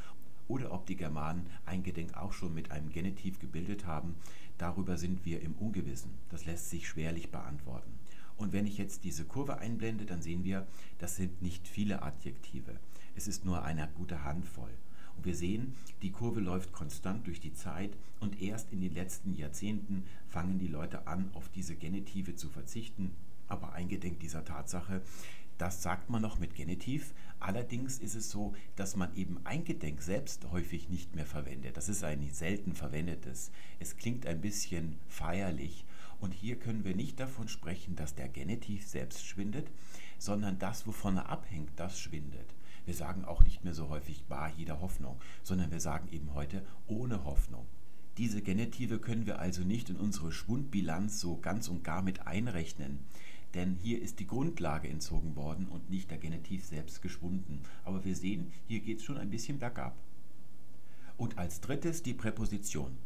S1: oder ob die Germanen Eingedenk auch schon mit einem Genitiv gebildet haben, darüber sind wir im Ungewissen. Das lässt sich schwerlich beantworten. Und wenn ich jetzt diese Kurve einblende, dann sehen wir, das sind nicht viele Adjektive. Es ist nur eine gute Handvoll. Und wir sehen, die Kurve läuft konstant durch die Zeit und erst in den letzten Jahrzehnten fangen die Leute an, auf diese Genitive zu verzichten. Aber eingedenk dieser Tatsache das sagt man noch mit Genitiv. Allerdings ist es so, dass man eben Eingedenk selbst häufig nicht mehr verwendet. Das ist ein selten verwendetes. Es klingt ein bisschen feierlich. Und hier können wir nicht davon sprechen, dass der Genitiv selbst schwindet, sondern das, wovon er abhängt, das schwindet. Wir sagen auch nicht mehr so häufig bar jeder Hoffnung, sondern wir sagen eben heute ohne Hoffnung. Diese Genitive können wir also nicht in unsere Schwundbilanz so ganz und gar mit einrechnen denn hier ist die Grundlage entzogen worden und nicht der Genitiv selbst geschwunden. Aber wir sehen, hier geht es schon ein bisschen bergab. Und als drittes die Präposition.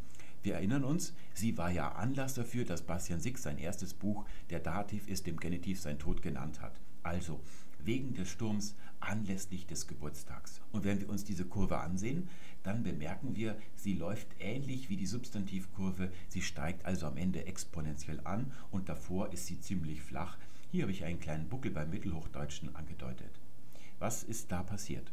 S1: Wir erinnern uns, sie war ja Anlass dafür, dass Bastian Six sein erstes Buch Der Dativ ist dem Genitiv sein Tod genannt hat. Also, wegen des Sturms anlässlich des Geburtstags. Und wenn wir uns diese Kurve ansehen, dann bemerken wir, sie läuft ähnlich wie die Substantivkurve. Sie steigt also am Ende exponentiell an und davor ist sie ziemlich flach. Hier habe ich einen kleinen Buckel beim Mittelhochdeutschen angedeutet. Was ist da passiert?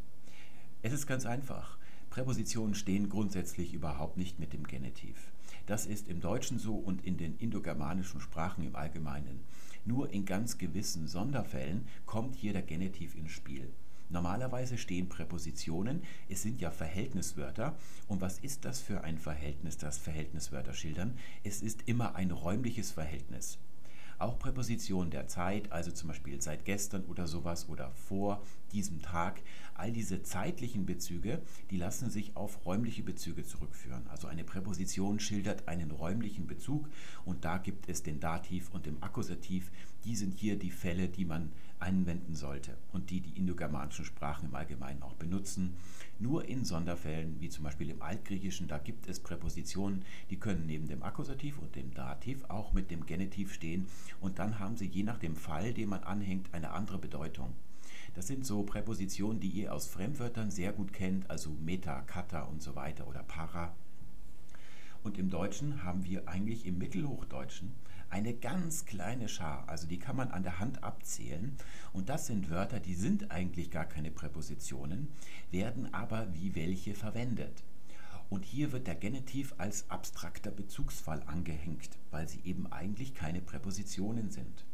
S1: Es ist ganz einfach. Präpositionen stehen grundsätzlich überhaupt nicht mit dem Genitiv. Das ist im Deutschen so und in den indogermanischen Sprachen im Allgemeinen. Nur in ganz gewissen Sonderfällen kommt hier der Genitiv ins Spiel. Normalerweise stehen Präpositionen, es sind ja Verhältniswörter. Und was ist das für ein Verhältnis, das Verhältniswörter schildern? Es ist immer ein räumliches Verhältnis. Auch Präpositionen der Zeit, also zum Beispiel seit gestern oder sowas oder vor diesem Tag, all diese zeitlichen Bezüge, die lassen sich auf räumliche Bezüge zurückführen. Also eine Präposition schildert einen räumlichen Bezug und da gibt es den Dativ und den Akkusativ. Die sind hier die Fälle, die man anwenden sollte und die die indogermanischen Sprachen im Allgemeinen auch benutzen. Nur in Sonderfällen, wie zum Beispiel im Altgriechischen, da gibt es Präpositionen, die können neben dem Akkusativ und dem Dativ auch mit dem Genitiv stehen und dann haben sie je nach dem Fall, den man anhängt, eine andere Bedeutung. Das sind so Präpositionen, die ihr aus Fremdwörtern sehr gut kennt, also meta, kata und so weiter oder para. Und im Deutschen haben wir eigentlich im Mittelhochdeutschen eine ganz kleine Schar, also die kann man an der Hand abzählen. Und das sind Wörter, die sind eigentlich gar keine Präpositionen, werden aber wie welche verwendet. Und hier wird der Genitiv als abstrakter Bezugsfall angehängt, weil sie eben eigentlich keine Präpositionen sind.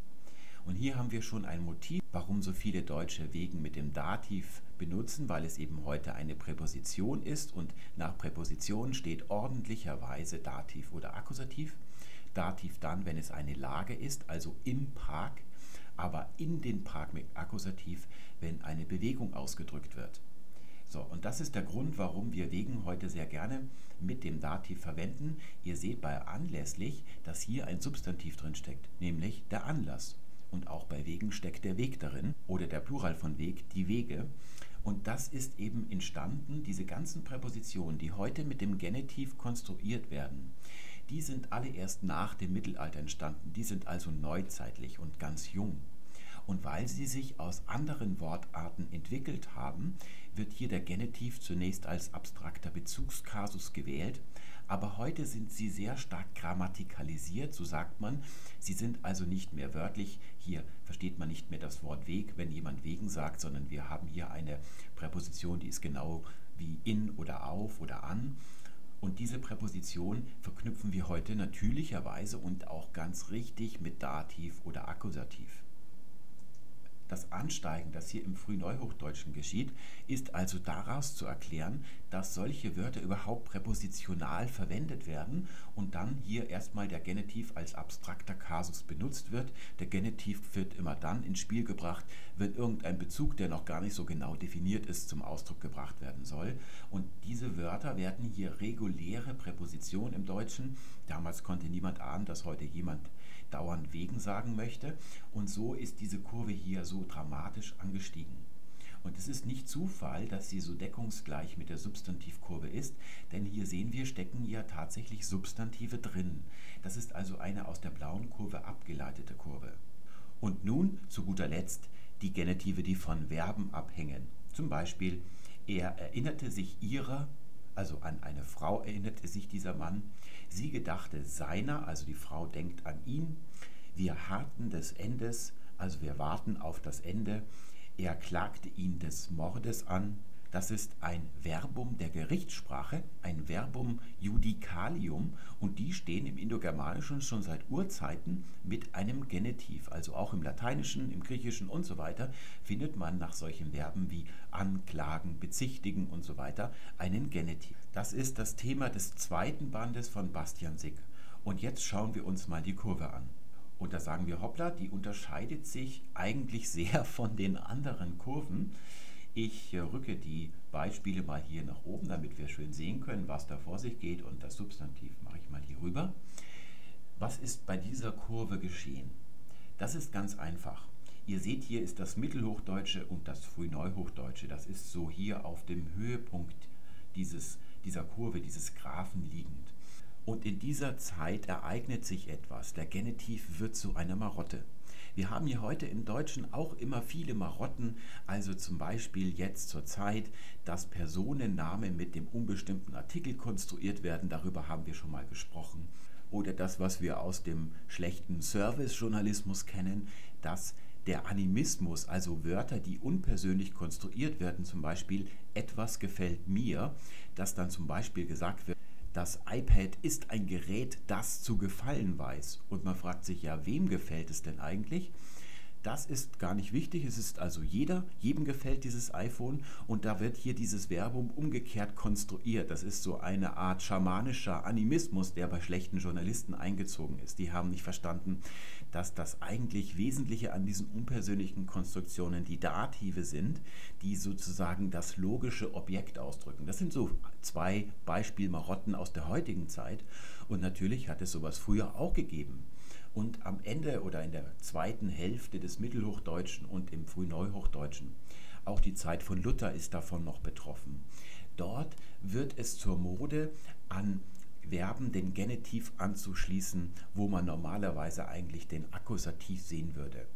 S1: Und hier haben wir schon ein Motiv, warum so viele Deutsche Wegen mit dem Dativ benutzen, weil es eben heute eine Präposition ist und nach Präposition steht ordentlicherweise Dativ oder Akkusativ. Dativ dann, wenn es eine Lage ist, also im Park, aber in den Park mit Akkusativ, wenn eine Bewegung ausgedrückt wird. So, und das ist der Grund, warum wir wegen heute sehr gerne mit dem Dativ verwenden. Ihr seht bei anlässlich, dass hier ein Substantiv drin steckt, nämlich der Anlass. Und auch bei Wegen steckt der Weg darin oder der Plural von Weg, die Wege. Und das ist eben entstanden, diese ganzen Präpositionen, die heute mit dem Genitiv konstruiert werden, die sind alle erst nach dem Mittelalter entstanden. Die sind also neuzeitlich und ganz jung. Und weil sie sich aus anderen Wortarten entwickelt haben, wird hier der Genitiv zunächst als abstrakter Bezugskasus gewählt, aber heute sind sie sehr stark grammatikalisiert, so sagt man. Sie sind also nicht mehr wörtlich. Hier versteht man nicht mehr das Wort Weg, wenn jemand wegen sagt, sondern wir haben hier eine Präposition, die ist genau wie in oder auf oder an. Und diese Präposition verknüpfen wir heute natürlicherweise und auch ganz richtig mit Dativ oder Akkusativ. Das Ansteigen, das hier im Frühneuhochdeutschen geschieht, ist also daraus zu erklären, dass solche Wörter überhaupt präpositional verwendet werden und dann hier erstmal der Genitiv als abstrakter Kasus benutzt wird. Der Genitiv wird immer dann ins Spiel gebracht, wenn irgendein Bezug, der noch gar nicht so genau definiert ist, zum Ausdruck gebracht werden soll. Und diese Wörter werden hier reguläre Präpositionen im Deutschen. Damals konnte niemand ahnen, dass heute jemand dauernd wegen sagen möchte. Und so ist diese Kurve hier so dramatisch angestiegen. Und es ist nicht Zufall, dass sie so deckungsgleich mit der Substantivkurve ist, denn hier sehen wir, stecken ja tatsächlich Substantive drin. Das ist also eine aus der blauen Kurve abgeleitete Kurve. Und nun zu guter Letzt die Genitive, die von Verben abhängen. Zum Beispiel, er erinnerte sich ihrer, also an eine Frau erinnerte sich dieser Mann, Sie gedachte seiner, also die Frau denkt an ihn. Wir harrten des Endes, also wir warten auf das Ende. Er klagte ihn des Mordes an. Das ist ein Verbum der Gerichtssprache, ein Verbum judicalium und die stehen im Indogermanischen schon seit Urzeiten mit einem Genitiv. Also auch im Lateinischen, im Griechischen und so weiter findet man nach solchen Verben wie anklagen, bezichtigen und so weiter einen Genitiv. Das ist das Thema des zweiten Bandes von Bastian Sick. Und jetzt schauen wir uns mal die Kurve an. Und da sagen wir, hoppla, die unterscheidet sich eigentlich sehr von den anderen Kurven. Ich äh, rücke die Beispiele mal hier nach oben, damit wir schön sehen können, was da vor sich geht. Und das Substantiv mache ich mal hier rüber. Was ist bei dieser Kurve geschehen? Das ist ganz einfach. Ihr seht, hier ist das Mittelhochdeutsche und das Frühneuhochdeutsche. Das ist so hier auf dem Höhepunkt dieses, dieser Kurve, dieses Graphen liegend. Und in dieser Zeit ereignet sich etwas. Der Genitiv wird zu einer Marotte. Wir haben hier heute im Deutschen auch immer viele Marotten, also zum Beispiel jetzt zur Zeit, dass Personennamen mit dem unbestimmten Artikel konstruiert werden, darüber haben wir schon mal gesprochen. Oder das, was wir aus dem schlechten Service-Journalismus kennen, dass der Animismus, also Wörter, die unpersönlich konstruiert werden, zum Beispiel etwas gefällt mir, dass dann zum Beispiel gesagt wird, das iPad ist ein Gerät, das zu gefallen weiß. Und man fragt sich ja, wem gefällt es denn eigentlich? Das ist gar nicht wichtig. Es ist also jeder, jedem gefällt dieses iPhone und da wird hier dieses Verbum umgekehrt konstruiert. Das ist so eine Art schamanischer Animismus, der bei schlechten Journalisten eingezogen ist. Die haben nicht verstanden, dass das eigentlich Wesentliche an diesen unpersönlichen Konstruktionen die Dative sind, die sozusagen das logische Objekt ausdrücken. Das sind so zwei Beispielmarotten aus der heutigen Zeit und natürlich hat es sowas früher auch gegeben. Und am Ende oder in der zweiten Hälfte des Mittelhochdeutschen und im Frühneuhochdeutschen, auch die Zeit von Luther ist davon noch betroffen. Dort wird es zur Mode, an Verben den Genitiv anzuschließen, wo man normalerweise eigentlich den Akkusativ sehen würde.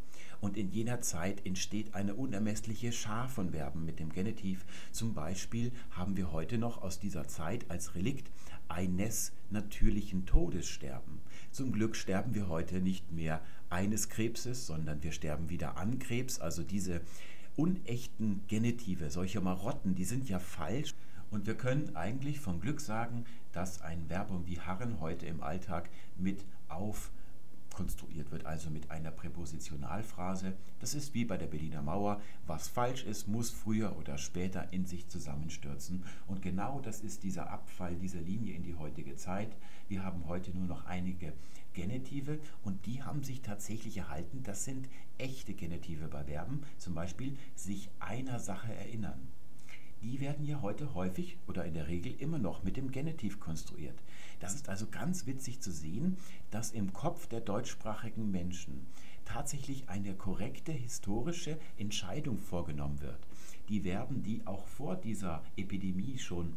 S1: Und in jener Zeit entsteht eine unermessliche Schar von Verben mit dem Genitiv. Zum Beispiel haben wir heute noch aus dieser Zeit als Relikt eines natürlichen Todes sterben. Zum Glück sterben wir heute nicht mehr eines Krebses, sondern wir sterben wieder an Krebs. Also diese unechten Genitive, solche Marotten, die sind ja falsch. Und wir können eigentlich von Glück sagen, dass ein Verbum wie harren heute im Alltag mit auf konstruiert wird, also mit einer Präpositionalphrase. Das ist wie bei der Berliner Mauer. Was falsch ist, muss früher oder später in sich zusammenstürzen. Und genau das ist dieser Abfall dieser Linie in die heutige Zeit. Wir haben heute nur noch einige Genitive und die haben sich tatsächlich erhalten. Das sind echte Genitive bei Verben, zum Beispiel sich einer Sache erinnern die werden ja heute häufig oder in der Regel immer noch mit dem Genitiv konstruiert. Das ist also ganz witzig zu sehen, dass im Kopf der deutschsprachigen Menschen tatsächlich eine korrekte historische Entscheidung vorgenommen wird. Die Verben, die auch vor dieser Epidemie schon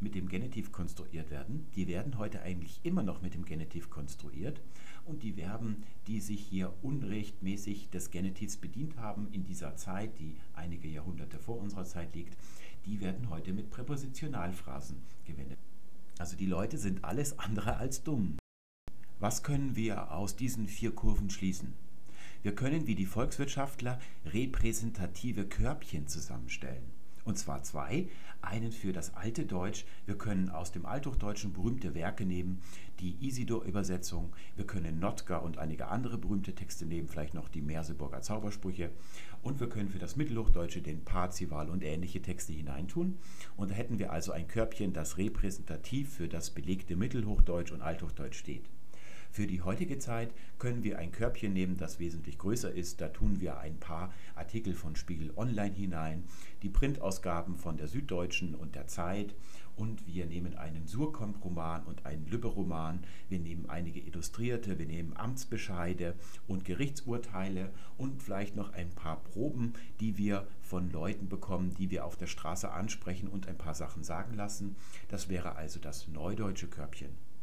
S1: mit dem Genitiv konstruiert werden, die werden heute eigentlich immer noch mit dem Genitiv konstruiert und die Verben, die sich hier unrechtmäßig des Genitivs bedient haben in dieser Zeit, die einige Jahrhunderte vor unserer Zeit liegt, die werden heute mit Präpositionalphrasen gewendet. Also die Leute sind alles andere als dumm. Was können wir aus diesen vier Kurven schließen? Wir können wie die Volkswirtschaftler repräsentative Körbchen zusammenstellen. Und zwar zwei. Einen für das alte Deutsch. Wir können aus dem Althochdeutschen berühmte Werke nehmen, die Isidor-Übersetzung. Wir können Notker und einige andere berühmte Texte nehmen, vielleicht noch die Merseburger Zaubersprüche. Und wir können für das Mittelhochdeutsche den Parzival und ähnliche Texte hineintun. Und da hätten wir also ein Körbchen, das repräsentativ für das belegte Mittelhochdeutsch und Althochdeutsch steht. Für die heutige Zeit können wir ein Körbchen nehmen, das wesentlich größer ist. Da tun wir ein paar Artikel von Spiegel Online hinein, die Printausgaben von der Süddeutschen und der Zeit und wir nehmen einen Surkamp-Roman und einen Lübbe-Roman. Wir nehmen einige Illustrierte, wir nehmen Amtsbescheide und Gerichtsurteile und vielleicht noch ein paar Proben, die wir von Leuten bekommen, die wir auf der Straße ansprechen und ein paar Sachen sagen lassen. Das wäre also das neudeutsche Körbchen.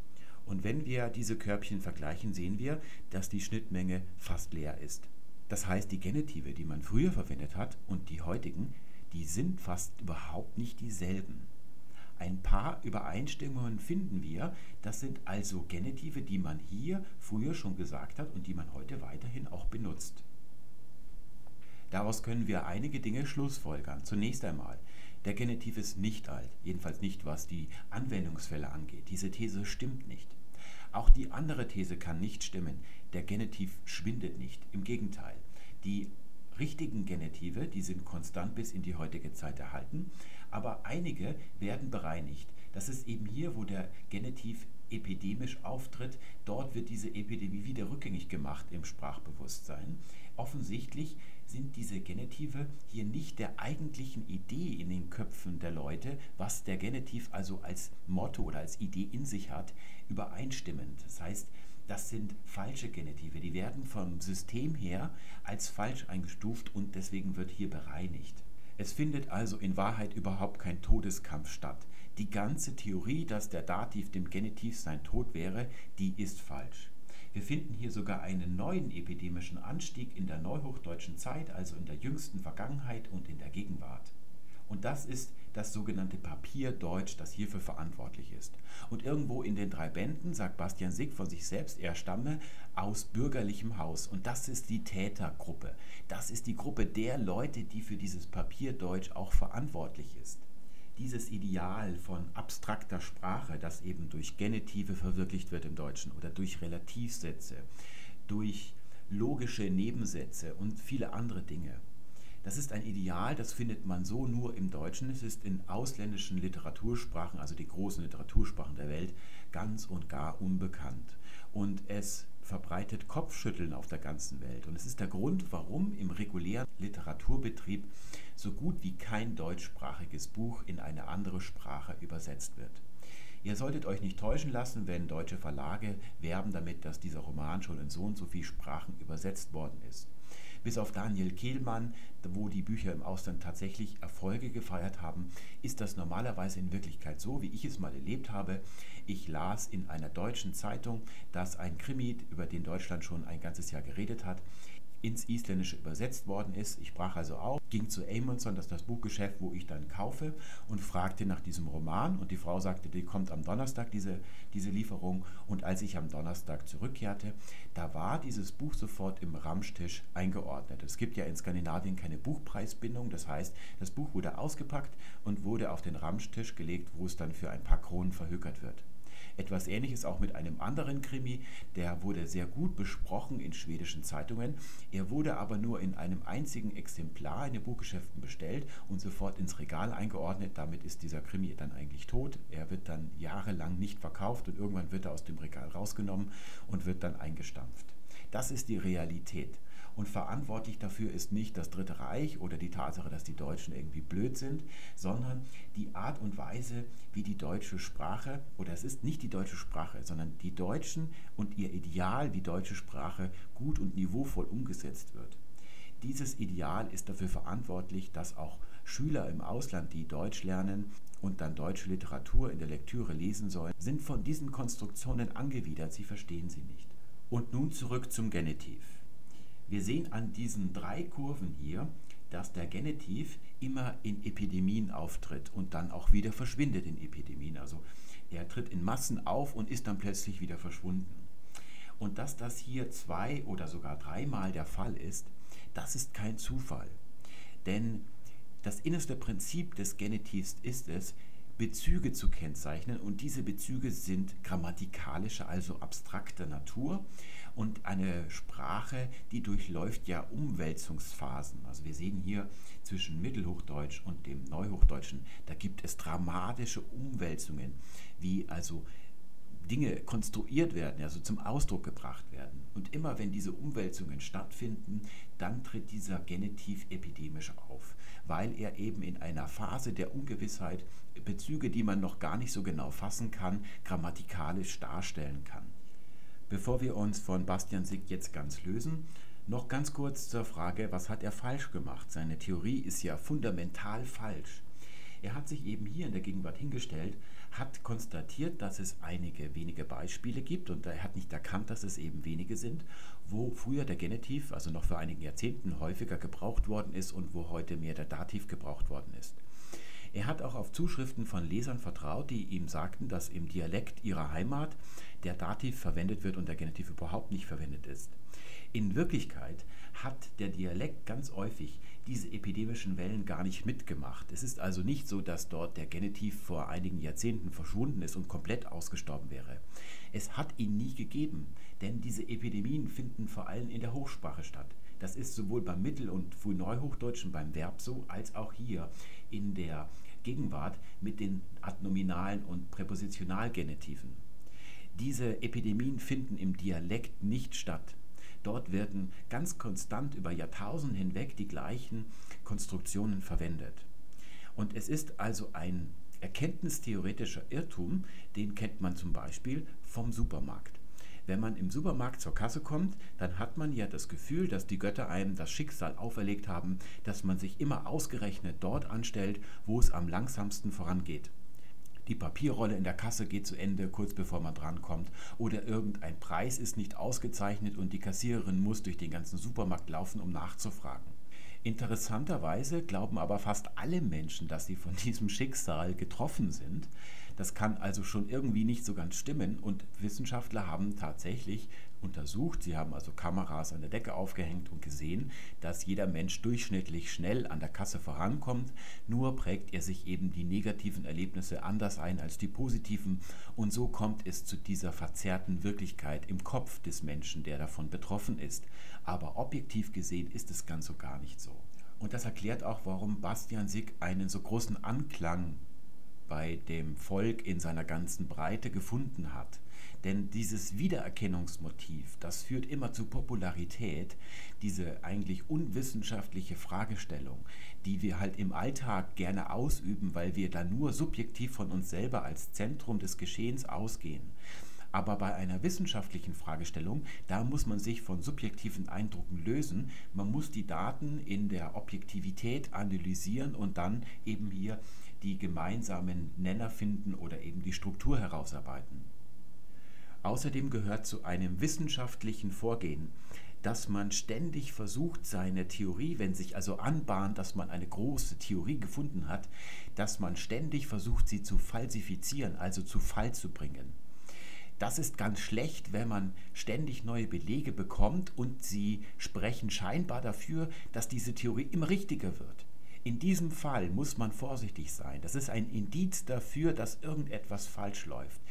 S1: Und wenn wir diese Körbchen vergleichen, sehen wir, dass die Schnittmenge fast leer ist. Das heißt, die Genitive, die man früher verwendet hat und die heutigen, die sind fast überhaupt nicht dieselben. Ein paar Übereinstimmungen finden wir. Das sind also Genitive, die man hier früher schon gesagt hat und die man heute weiterhin auch benutzt. Daraus können wir einige Dinge schlussfolgern. Zunächst einmal, der Genitiv ist nicht alt, jedenfalls nicht was die Anwendungsfälle angeht. Diese These stimmt nicht. Auch die andere These kann nicht stimmen. Der Genitiv schwindet nicht. Im Gegenteil. Die richtigen Genitive, die sind konstant bis in die heutige Zeit erhalten, aber einige werden bereinigt. Das ist eben hier, wo der Genitiv epidemisch auftritt. Dort wird diese Epidemie wieder rückgängig gemacht im Sprachbewusstsein. Offensichtlich sind diese Genitive hier nicht der eigentlichen Idee in den Köpfen der Leute, was der Genitiv also als Motto oder als Idee in sich hat, übereinstimmend. Das heißt, das sind falsche Genitive. Die werden vom System her als falsch eingestuft und deswegen wird hier bereinigt. Es findet also in Wahrheit überhaupt kein Todeskampf statt. Die ganze Theorie, dass der Dativ dem Genitiv sein Tod wäre, die ist falsch. Wir finden hier sogar einen neuen epidemischen Anstieg in der neuhochdeutschen Zeit, also in der jüngsten Vergangenheit und in der Gegenwart. Und das ist das sogenannte Papierdeutsch, das hierfür verantwortlich ist. Und irgendwo in den drei Bänden sagt Bastian Sick von sich selbst, er stamme aus bürgerlichem Haus. Und das ist die Tätergruppe. Das ist die Gruppe der Leute, die für dieses Papierdeutsch auch verantwortlich ist. Dieses Ideal von abstrakter Sprache, das eben durch Genitive verwirklicht wird im Deutschen oder durch Relativsätze, durch logische Nebensätze und viele andere Dinge das ist ein Ideal, das findet man so nur im Deutschen. Es ist in ausländischen Literatursprachen, also die großen Literatursprachen der Welt, ganz und gar unbekannt. Und es verbreitet Kopfschütteln auf der ganzen Welt. Und es ist der Grund, warum im regulären Literaturbetrieb so gut wie kein deutschsprachiges Buch in eine andere Sprache übersetzt wird. Ihr solltet euch nicht täuschen lassen, wenn deutsche Verlage werben damit, dass dieser Roman schon in so und so viele Sprachen übersetzt worden ist bis auf Daniel Kehlmann, wo die Bücher im Ausland tatsächlich Erfolge gefeiert haben, ist das normalerweise in Wirklichkeit so, wie ich es mal erlebt habe. Ich las in einer deutschen Zeitung, dass ein Krimi, über den Deutschland schon ein ganzes Jahr geredet hat, ins Isländische übersetzt worden ist. Ich brach also auf, ging zu Amundsen, das ist das Buchgeschäft, wo ich dann kaufe, und fragte nach diesem Roman. Und die Frau sagte, die kommt am Donnerstag, diese, diese Lieferung. Und als ich am Donnerstag zurückkehrte, da war dieses Buch sofort im Ramstisch eingeordnet. Es gibt ja in Skandinavien keine Buchpreisbindung. Das heißt, das Buch wurde ausgepackt und wurde auf den Ramstisch gelegt, wo es dann für ein paar Kronen verhökert wird. Etwas ähnliches auch mit einem anderen Krimi, der wurde sehr gut besprochen in schwedischen Zeitungen. Er wurde aber nur in einem einzigen Exemplar in den Buchgeschäften bestellt und sofort ins Regal eingeordnet. Damit ist dieser Krimi dann eigentlich tot. Er wird dann jahrelang nicht verkauft und irgendwann wird er aus dem Regal rausgenommen und wird dann eingestampft. Das ist die Realität. Und verantwortlich dafür ist nicht das Dritte Reich oder die Tatsache, dass die Deutschen irgendwie blöd sind, sondern die Art und Weise, wie die deutsche Sprache, oder es ist nicht die deutsche Sprache, sondern die Deutschen und ihr Ideal, wie deutsche Sprache gut und niveauvoll umgesetzt wird. Dieses Ideal ist dafür verantwortlich, dass auch Schüler im Ausland, die Deutsch lernen und dann deutsche Literatur in der Lektüre lesen sollen, sind von diesen Konstruktionen angewidert, sie verstehen sie nicht. Und nun zurück zum Genitiv. Wir sehen an diesen drei Kurven hier, dass der Genitiv immer in Epidemien auftritt und dann auch wieder verschwindet in Epidemien. Also er tritt in Massen auf und ist dann plötzlich wieder verschwunden. Und dass das hier zwei oder sogar dreimal der Fall ist, das ist kein Zufall. Denn das innerste Prinzip des Genitivs ist es, Bezüge zu kennzeichnen und diese Bezüge sind grammatikalischer, also abstrakter Natur und eine Sprache, die durchläuft ja Umwälzungsphasen. Also wir sehen hier zwischen Mittelhochdeutsch und dem Neuhochdeutschen, da gibt es dramatische Umwälzungen, wie also Dinge konstruiert werden, also zum Ausdruck gebracht werden. Und immer wenn diese Umwälzungen stattfinden, dann tritt dieser Genitiv epidemisch auf, weil er eben in einer Phase der Ungewissheit Bezüge, die man noch gar nicht so genau fassen kann, grammatikalisch darstellen kann. Bevor wir uns von Bastian Sick jetzt ganz lösen, noch ganz kurz zur Frage, was hat er falsch gemacht? Seine Theorie ist ja fundamental falsch. Er hat sich eben hier in der Gegenwart hingestellt, hat konstatiert, dass es einige wenige Beispiele gibt und er hat nicht erkannt, dass es eben wenige sind, wo früher der Genitiv, also noch vor einigen Jahrzehnten, häufiger gebraucht worden ist und wo heute mehr der Dativ gebraucht worden ist. Er hat auch auf Zuschriften von Lesern vertraut, die ihm sagten, dass im Dialekt ihrer Heimat der Dativ verwendet wird und der Genitiv überhaupt nicht verwendet ist. In Wirklichkeit hat der Dialekt ganz häufig diese epidemischen Wellen gar nicht mitgemacht. Es ist also nicht so, dass dort der Genitiv vor einigen Jahrzehnten verschwunden ist und komplett ausgestorben wäre. Es hat ihn nie gegeben, denn diese Epidemien finden vor allem in der Hochsprache statt. Das ist sowohl beim Mittel- und Frühneuhochdeutschen beim Verb so, als auch hier in der Gegenwart mit den Adnominalen und Präpositionalgenitiven. Diese Epidemien finden im Dialekt nicht statt. Dort werden ganz konstant über Jahrtausende hinweg die gleichen Konstruktionen verwendet. Und es ist also ein erkenntnistheoretischer Irrtum, den kennt man zum Beispiel vom Supermarkt. Wenn man im Supermarkt zur Kasse kommt, dann hat man ja das Gefühl, dass die Götter einem das Schicksal auferlegt haben, dass man sich immer ausgerechnet dort anstellt, wo es am langsamsten vorangeht. Die Papierrolle in der Kasse geht zu Ende, kurz bevor man drankommt, oder irgendein Preis ist nicht ausgezeichnet und die Kassiererin muss durch den ganzen Supermarkt laufen, um nachzufragen. Interessanterweise glauben aber fast alle Menschen, dass sie von diesem Schicksal getroffen sind. Das kann also schon irgendwie nicht so ganz stimmen und Wissenschaftler haben tatsächlich untersucht, sie haben also Kameras an der Decke aufgehängt und gesehen, dass jeder Mensch durchschnittlich schnell an der Kasse vorankommt, nur prägt er sich eben die negativen Erlebnisse anders ein als die positiven und so kommt es zu dieser verzerrten Wirklichkeit im Kopf des Menschen, der davon betroffen ist. Aber objektiv gesehen ist es ganz so gar nicht so. Und das erklärt auch, warum Bastian Sick einen so großen Anklang bei dem Volk in seiner ganzen Breite gefunden hat. Denn dieses Wiedererkennungsmotiv, das führt immer zu Popularität, diese eigentlich unwissenschaftliche Fragestellung, die wir halt im Alltag gerne ausüben, weil wir da nur subjektiv von uns selber als Zentrum des Geschehens ausgehen. Aber bei einer wissenschaftlichen Fragestellung, da muss man sich von subjektiven Eindrücken lösen. Man muss die Daten in der Objektivität analysieren und dann eben hier die gemeinsamen Nenner finden oder eben die Struktur herausarbeiten. Außerdem gehört zu einem wissenschaftlichen Vorgehen, dass man ständig versucht, seine Theorie, wenn sich also anbahnt, dass man eine große Theorie gefunden hat, dass man ständig versucht, sie zu falsifizieren, also zu Fall zu bringen. Das ist ganz schlecht, wenn man ständig neue Belege bekommt und sie sprechen scheinbar dafür, dass diese Theorie immer richtiger wird. In diesem Fall muss man vorsichtig sein. Das ist ein Indiz dafür, dass irgendetwas falsch läuft.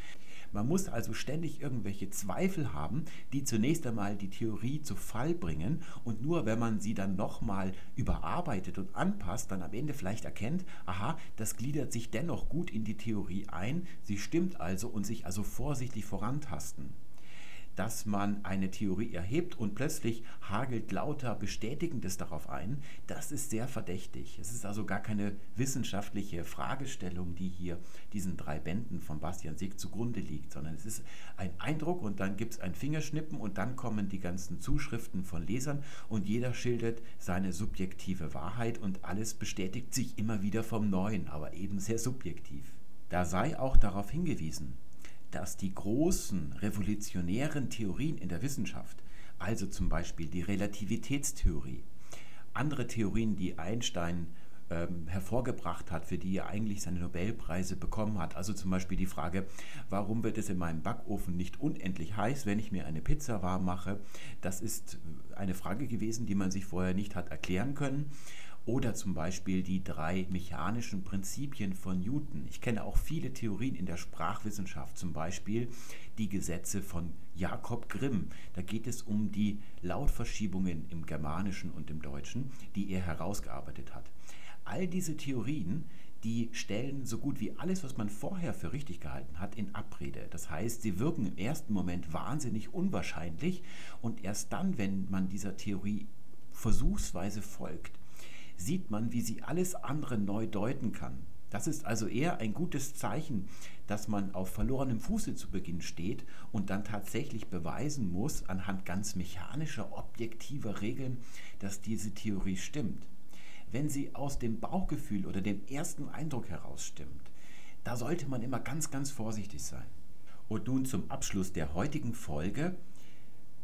S1: Man muss also ständig irgendwelche Zweifel haben, die zunächst einmal die Theorie zu Fall bringen. Und nur wenn man sie dann nochmal überarbeitet und anpasst, dann am Ende vielleicht erkennt, aha, das gliedert sich dennoch gut in die Theorie ein, sie stimmt also und sich also vorsichtig vorantasten dass man eine Theorie erhebt und plötzlich hagelt lauter Bestätigendes darauf ein, das ist sehr verdächtig. Es ist also gar keine wissenschaftliche Fragestellung, die hier diesen drei Bänden von Bastian Sieg zugrunde liegt, sondern es ist ein Eindruck und dann gibt es ein Fingerschnippen und dann kommen die ganzen Zuschriften von Lesern und jeder schildert seine subjektive Wahrheit und alles bestätigt sich immer wieder vom Neuen, aber eben sehr subjektiv. Da sei auch darauf hingewiesen, dass die großen revolutionären Theorien in der Wissenschaft, also zum Beispiel die Relativitätstheorie, andere Theorien, die Einstein ähm, hervorgebracht hat, für die er eigentlich seine Nobelpreise bekommen hat. Also zum Beispiel die Frage, warum wird es in meinem Backofen nicht unendlich heiß, wenn ich mir eine Pizza warm mache? Das ist eine Frage gewesen, die man sich vorher nicht hat erklären können. Oder zum Beispiel die drei mechanischen Prinzipien von Newton. Ich kenne auch viele Theorien in der Sprachwissenschaft, zum Beispiel die Gesetze von Jakob Grimm. Da geht es um die Lautverschiebungen im Germanischen und im Deutschen, die er herausgearbeitet hat. All diese Theorien, die stellen so gut wie alles, was man vorher für richtig gehalten hat, in Abrede. Das heißt, sie wirken im ersten Moment wahnsinnig unwahrscheinlich und erst dann, wenn man dieser Theorie versuchsweise folgt, sieht man, wie sie alles andere neu deuten kann. Das ist also eher ein gutes Zeichen, dass man auf verlorenem Fuße zu Beginn steht und dann tatsächlich beweisen muss, anhand ganz mechanischer, objektiver Regeln, dass diese Theorie stimmt. Wenn sie aus dem Bauchgefühl oder dem ersten Eindruck heraus stimmt, da sollte man immer ganz, ganz vorsichtig sein. Und nun zum Abschluss der heutigen Folge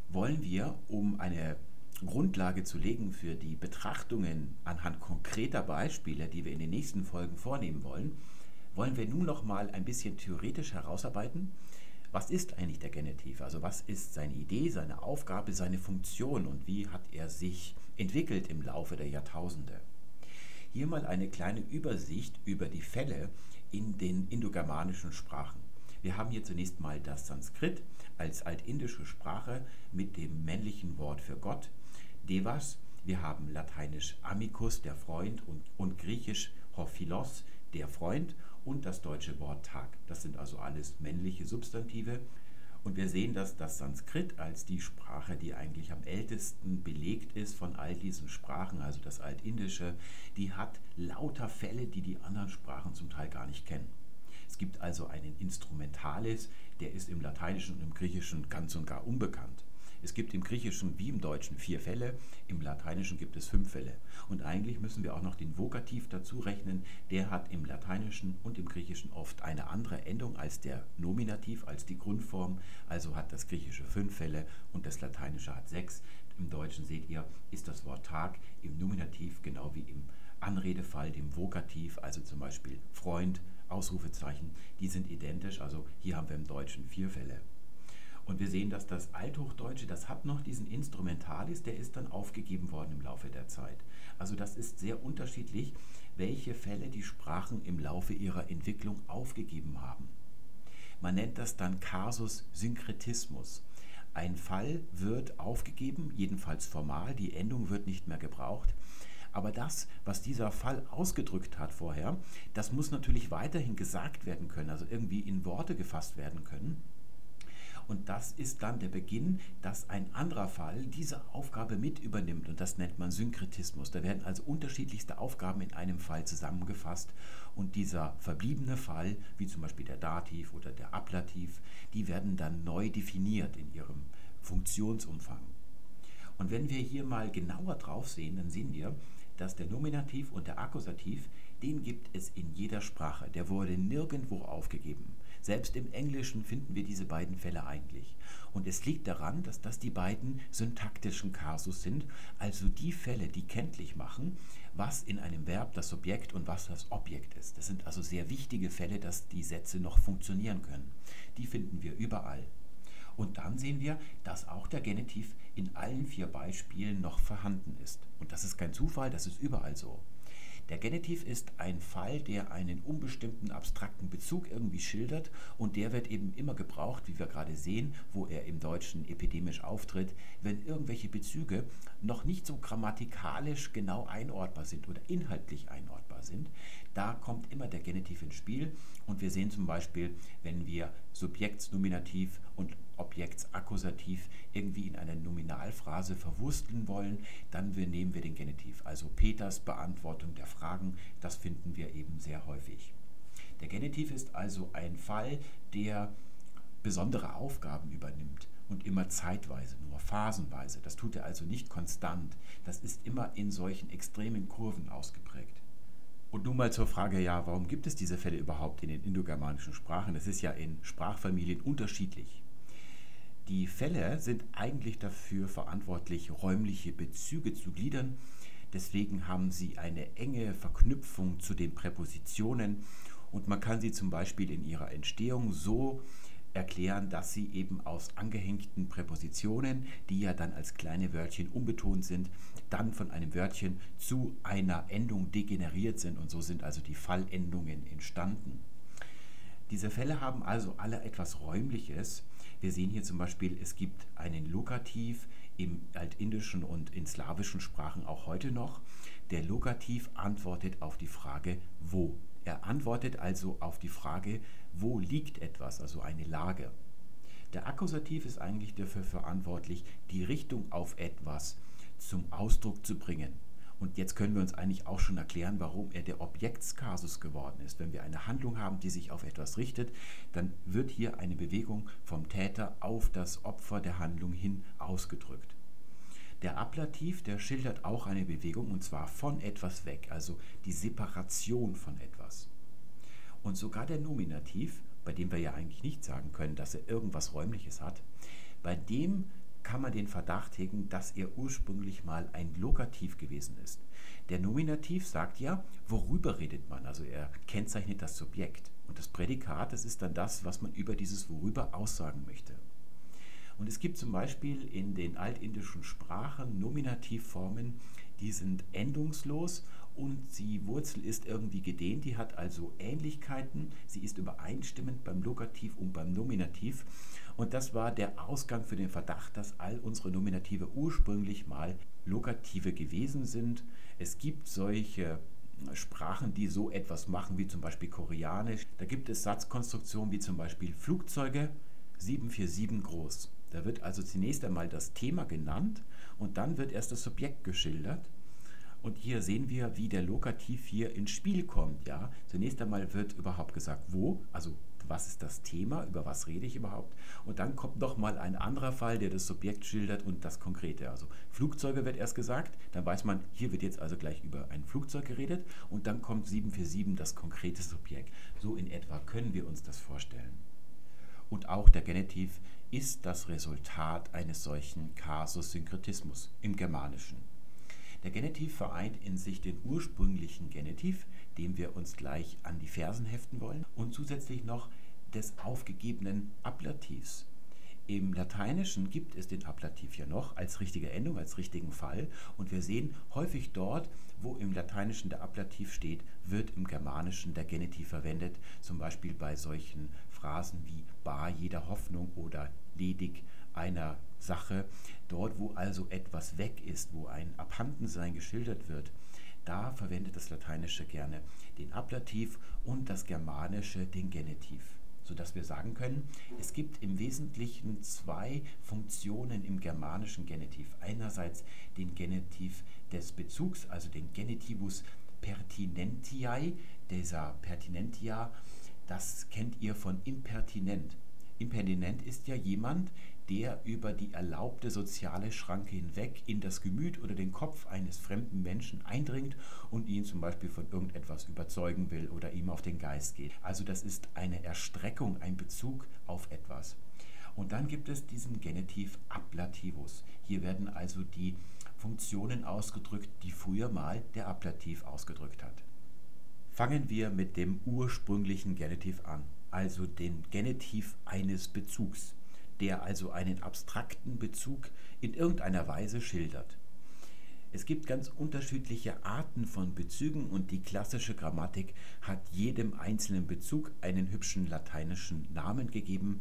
S1: wollen wir, um eine Grundlage zu legen für die Betrachtungen anhand konkreter Beispiele, die wir in den nächsten Folgen vornehmen wollen, wollen wir nun noch mal ein bisschen theoretisch herausarbeiten, was ist eigentlich der Genitiv? Also was ist seine Idee, seine Aufgabe, seine Funktion und wie hat er sich entwickelt im Laufe der Jahrtausende? Hier mal eine kleine Übersicht über die Fälle in den indogermanischen Sprachen. Wir haben hier zunächst mal das Sanskrit als altindische Sprache mit dem männlichen Wort für Gott, Devas, wir haben lateinisch amicus, der Freund, und, und griechisch Hophilos, der Freund, und das deutsche Wort Tag. Das sind also alles männliche Substantive. Und wir sehen, dass das Sanskrit als die Sprache, die eigentlich am ältesten belegt ist von all diesen Sprachen, also das Altindische, die hat lauter Fälle, die die anderen Sprachen zum Teil gar nicht kennen. Es gibt also einen Instrumentalis, der ist im Lateinischen und im Griechischen ganz und gar unbekannt. Es gibt im Griechischen wie im Deutschen vier Fälle, im Lateinischen gibt es fünf Fälle. Und eigentlich müssen wir auch noch den Vokativ dazu rechnen. Der hat im Lateinischen und im Griechischen oft eine andere Endung als der Nominativ, als die Grundform. Also hat das Griechische fünf Fälle und das Lateinische hat sechs. Im Deutschen seht ihr, ist das Wort Tag im Nominativ genau wie im Anredefall, dem Vokativ, also zum Beispiel Freund, Ausrufezeichen, die sind identisch. Also hier haben wir im Deutschen vier Fälle. Und wir sehen, dass das Althochdeutsche, das hat noch diesen Instrumentalis, der ist dann aufgegeben worden im Laufe der Zeit. Also das ist sehr unterschiedlich, welche Fälle die Sprachen im Laufe ihrer Entwicklung aufgegeben haben. Man nennt das dann Kasus Synkretismus. Ein Fall wird aufgegeben, jedenfalls formal, die Endung wird nicht mehr gebraucht. Aber das, was dieser Fall ausgedrückt hat vorher, das muss natürlich weiterhin gesagt werden können, also irgendwie in Worte gefasst werden können. Und das ist dann der Beginn, dass ein anderer Fall diese Aufgabe mit übernimmt. Und das nennt man Synkretismus. Da werden also unterschiedlichste Aufgaben in einem Fall zusammengefasst. Und dieser verbliebene Fall, wie zum Beispiel der Dativ oder der Ablativ, die werden dann neu definiert in ihrem Funktionsumfang. Und wenn wir hier mal genauer drauf sehen, dann sehen wir, dass der Nominativ und der Akkusativ, den gibt es in jeder Sprache. Der wurde nirgendwo aufgegeben. Selbst im Englischen finden wir diese beiden Fälle eigentlich. Und es liegt daran, dass das die beiden syntaktischen Kasus sind, also die Fälle, die kenntlich machen, was in einem Verb das Subjekt und was das Objekt ist. Das sind also sehr wichtige Fälle, dass die Sätze noch funktionieren können. Die finden wir überall. Und dann sehen wir, dass auch der Genitiv in allen vier Beispielen noch vorhanden ist. Und das ist kein Zufall, das ist überall so. Der Genitiv ist ein Fall, der einen unbestimmten abstrakten Bezug irgendwie schildert und der wird eben immer gebraucht, wie wir gerade sehen, wo er im Deutschen epidemisch auftritt, wenn irgendwelche Bezüge noch nicht so grammatikalisch genau einordbar sind oder inhaltlich einordbar sind. Da kommt immer der Genitiv ins Spiel und wir sehen zum Beispiel, wenn wir Subjektsnominativ und Objektsakkusativ irgendwie in einer Nominalphrase verwursteln wollen, dann nehmen wir den Genitiv. Also Peters Beantwortung der Fragen, das finden wir eben sehr häufig. Der Genitiv ist also ein Fall, der besondere Aufgaben übernimmt und immer zeitweise, nur phasenweise. Das tut er also nicht konstant. Das ist immer in solchen extremen Kurven ausgeprägt. Und nun mal zur Frage, ja, warum gibt es diese Fälle überhaupt in den indogermanischen Sprachen? Das ist ja in Sprachfamilien unterschiedlich. Die Fälle sind eigentlich dafür verantwortlich, räumliche Bezüge zu gliedern. Deswegen haben sie eine enge Verknüpfung zu den Präpositionen und man kann sie zum Beispiel in ihrer Entstehung so erklären, dass sie eben aus angehängten Präpositionen, die ja dann als kleine Wörtchen unbetont sind, dann von einem Wörtchen zu einer Endung degeneriert sind und so sind also die Fallendungen entstanden. Diese Fälle haben also alle etwas Räumliches. Wir sehen hier zum Beispiel, es gibt einen Lokativ im altindischen und in slawischen Sprachen auch heute noch. Der Lokativ antwortet auf die Frage wo. Er antwortet also auf die Frage, wo liegt etwas, also eine Lage. Der Akkusativ ist eigentlich dafür verantwortlich, die Richtung auf etwas zum Ausdruck zu bringen. Und jetzt können wir uns eigentlich auch schon erklären, warum er der Objektskasus geworden ist. Wenn wir eine Handlung haben, die sich auf etwas richtet, dann wird hier eine Bewegung vom Täter auf das Opfer der Handlung hin ausgedrückt. Der Ablativ, der schildert auch eine Bewegung und zwar von etwas weg, also die Separation von etwas. Und sogar der Nominativ, bei dem wir ja eigentlich nicht sagen können, dass er irgendwas Räumliches hat, bei dem kann man den Verdacht hegen, dass er ursprünglich mal ein Lokativ gewesen ist. Der Nominativ sagt ja, worüber redet man? Also er kennzeichnet das Subjekt. Und das Prädikat, das ist dann das, was man über dieses Worüber aussagen möchte. Und es gibt zum Beispiel in den altindischen Sprachen Nominativformen, die sind endungslos und die Wurzel ist irgendwie gedehnt, die hat also Ähnlichkeiten, sie ist übereinstimmend beim Lokativ und beim Nominativ. Und das war der Ausgang für den Verdacht, dass all unsere Nominative ursprünglich mal Lokative gewesen sind. Es gibt solche Sprachen, die so etwas machen, wie zum Beispiel Koreanisch. Da gibt es Satzkonstruktionen wie zum Beispiel Flugzeuge 747 groß. Da wird also zunächst einmal das Thema genannt und dann wird erst das Subjekt geschildert. Und hier sehen wir, wie der Lokativ hier ins Spiel kommt. Ja? Zunächst einmal wird überhaupt gesagt, wo, also was ist das Thema, über was rede ich überhaupt. Und dann kommt nochmal ein anderer Fall, der das Subjekt schildert und das Konkrete. Also Flugzeuge wird erst gesagt, dann weiß man, hier wird jetzt also gleich über ein Flugzeug geredet und dann kommt 747 das konkrete Subjekt. So in etwa können wir uns das vorstellen. Und auch der Genitiv ist das Resultat eines solchen Kasus-Synkretismus im Germanischen. Der Genitiv vereint in sich den ursprünglichen Genitiv, dem wir uns gleich an die Fersen heften wollen, und zusätzlich noch des aufgegebenen Ablativs. Im Lateinischen gibt es den Ablativ ja noch als richtige Endung, als richtigen Fall. Und wir sehen häufig dort, wo im Lateinischen der Ablativ steht, wird im Germanischen der Genitiv verwendet. Zum Beispiel bei solchen Phrasen wie bar jeder Hoffnung oder ledig einer Sache, dort wo also etwas weg ist, wo ein Abhandensein geschildert wird, da verwendet das Lateinische gerne den Ablativ und das Germanische den Genitiv, sodass wir sagen können, es gibt im Wesentlichen zwei Funktionen im germanischen Genitiv. Einerseits den Genitiv des Bezugs, also den Genitivus pertinentiae, dieser pertinentia, das kennt ihr von impertinent. Impertinent ist ja jemand, der über die erlaubte soziale Schranke hinweg in das Gemüt oder den Kopf eines fremden Menschen eindringt und ihn zum Beispiel von irgendetwas überzeugen will oder ihm auf den Geist geht. Also das ist eine Erstreckung, ein Bezug auf etwas. Und dann gibt es diesen Genitiv Ablativus. Hier werden also die Funktionen ausgedrückt, die früher mal der Ablativ ausgedrückt hat. Fangen wir mit dem ursprünglichen Genitiv an, also den Genitiv eines Bezugs der also einen abstrakten Bezug in irgendeiner Weise schildert. Es gibt ganz unterschiedliche Arten von Bezügen und die klassische Grammatik hat jedem einzelnen Bezug einen hübschen lateinischen Namen gegeben.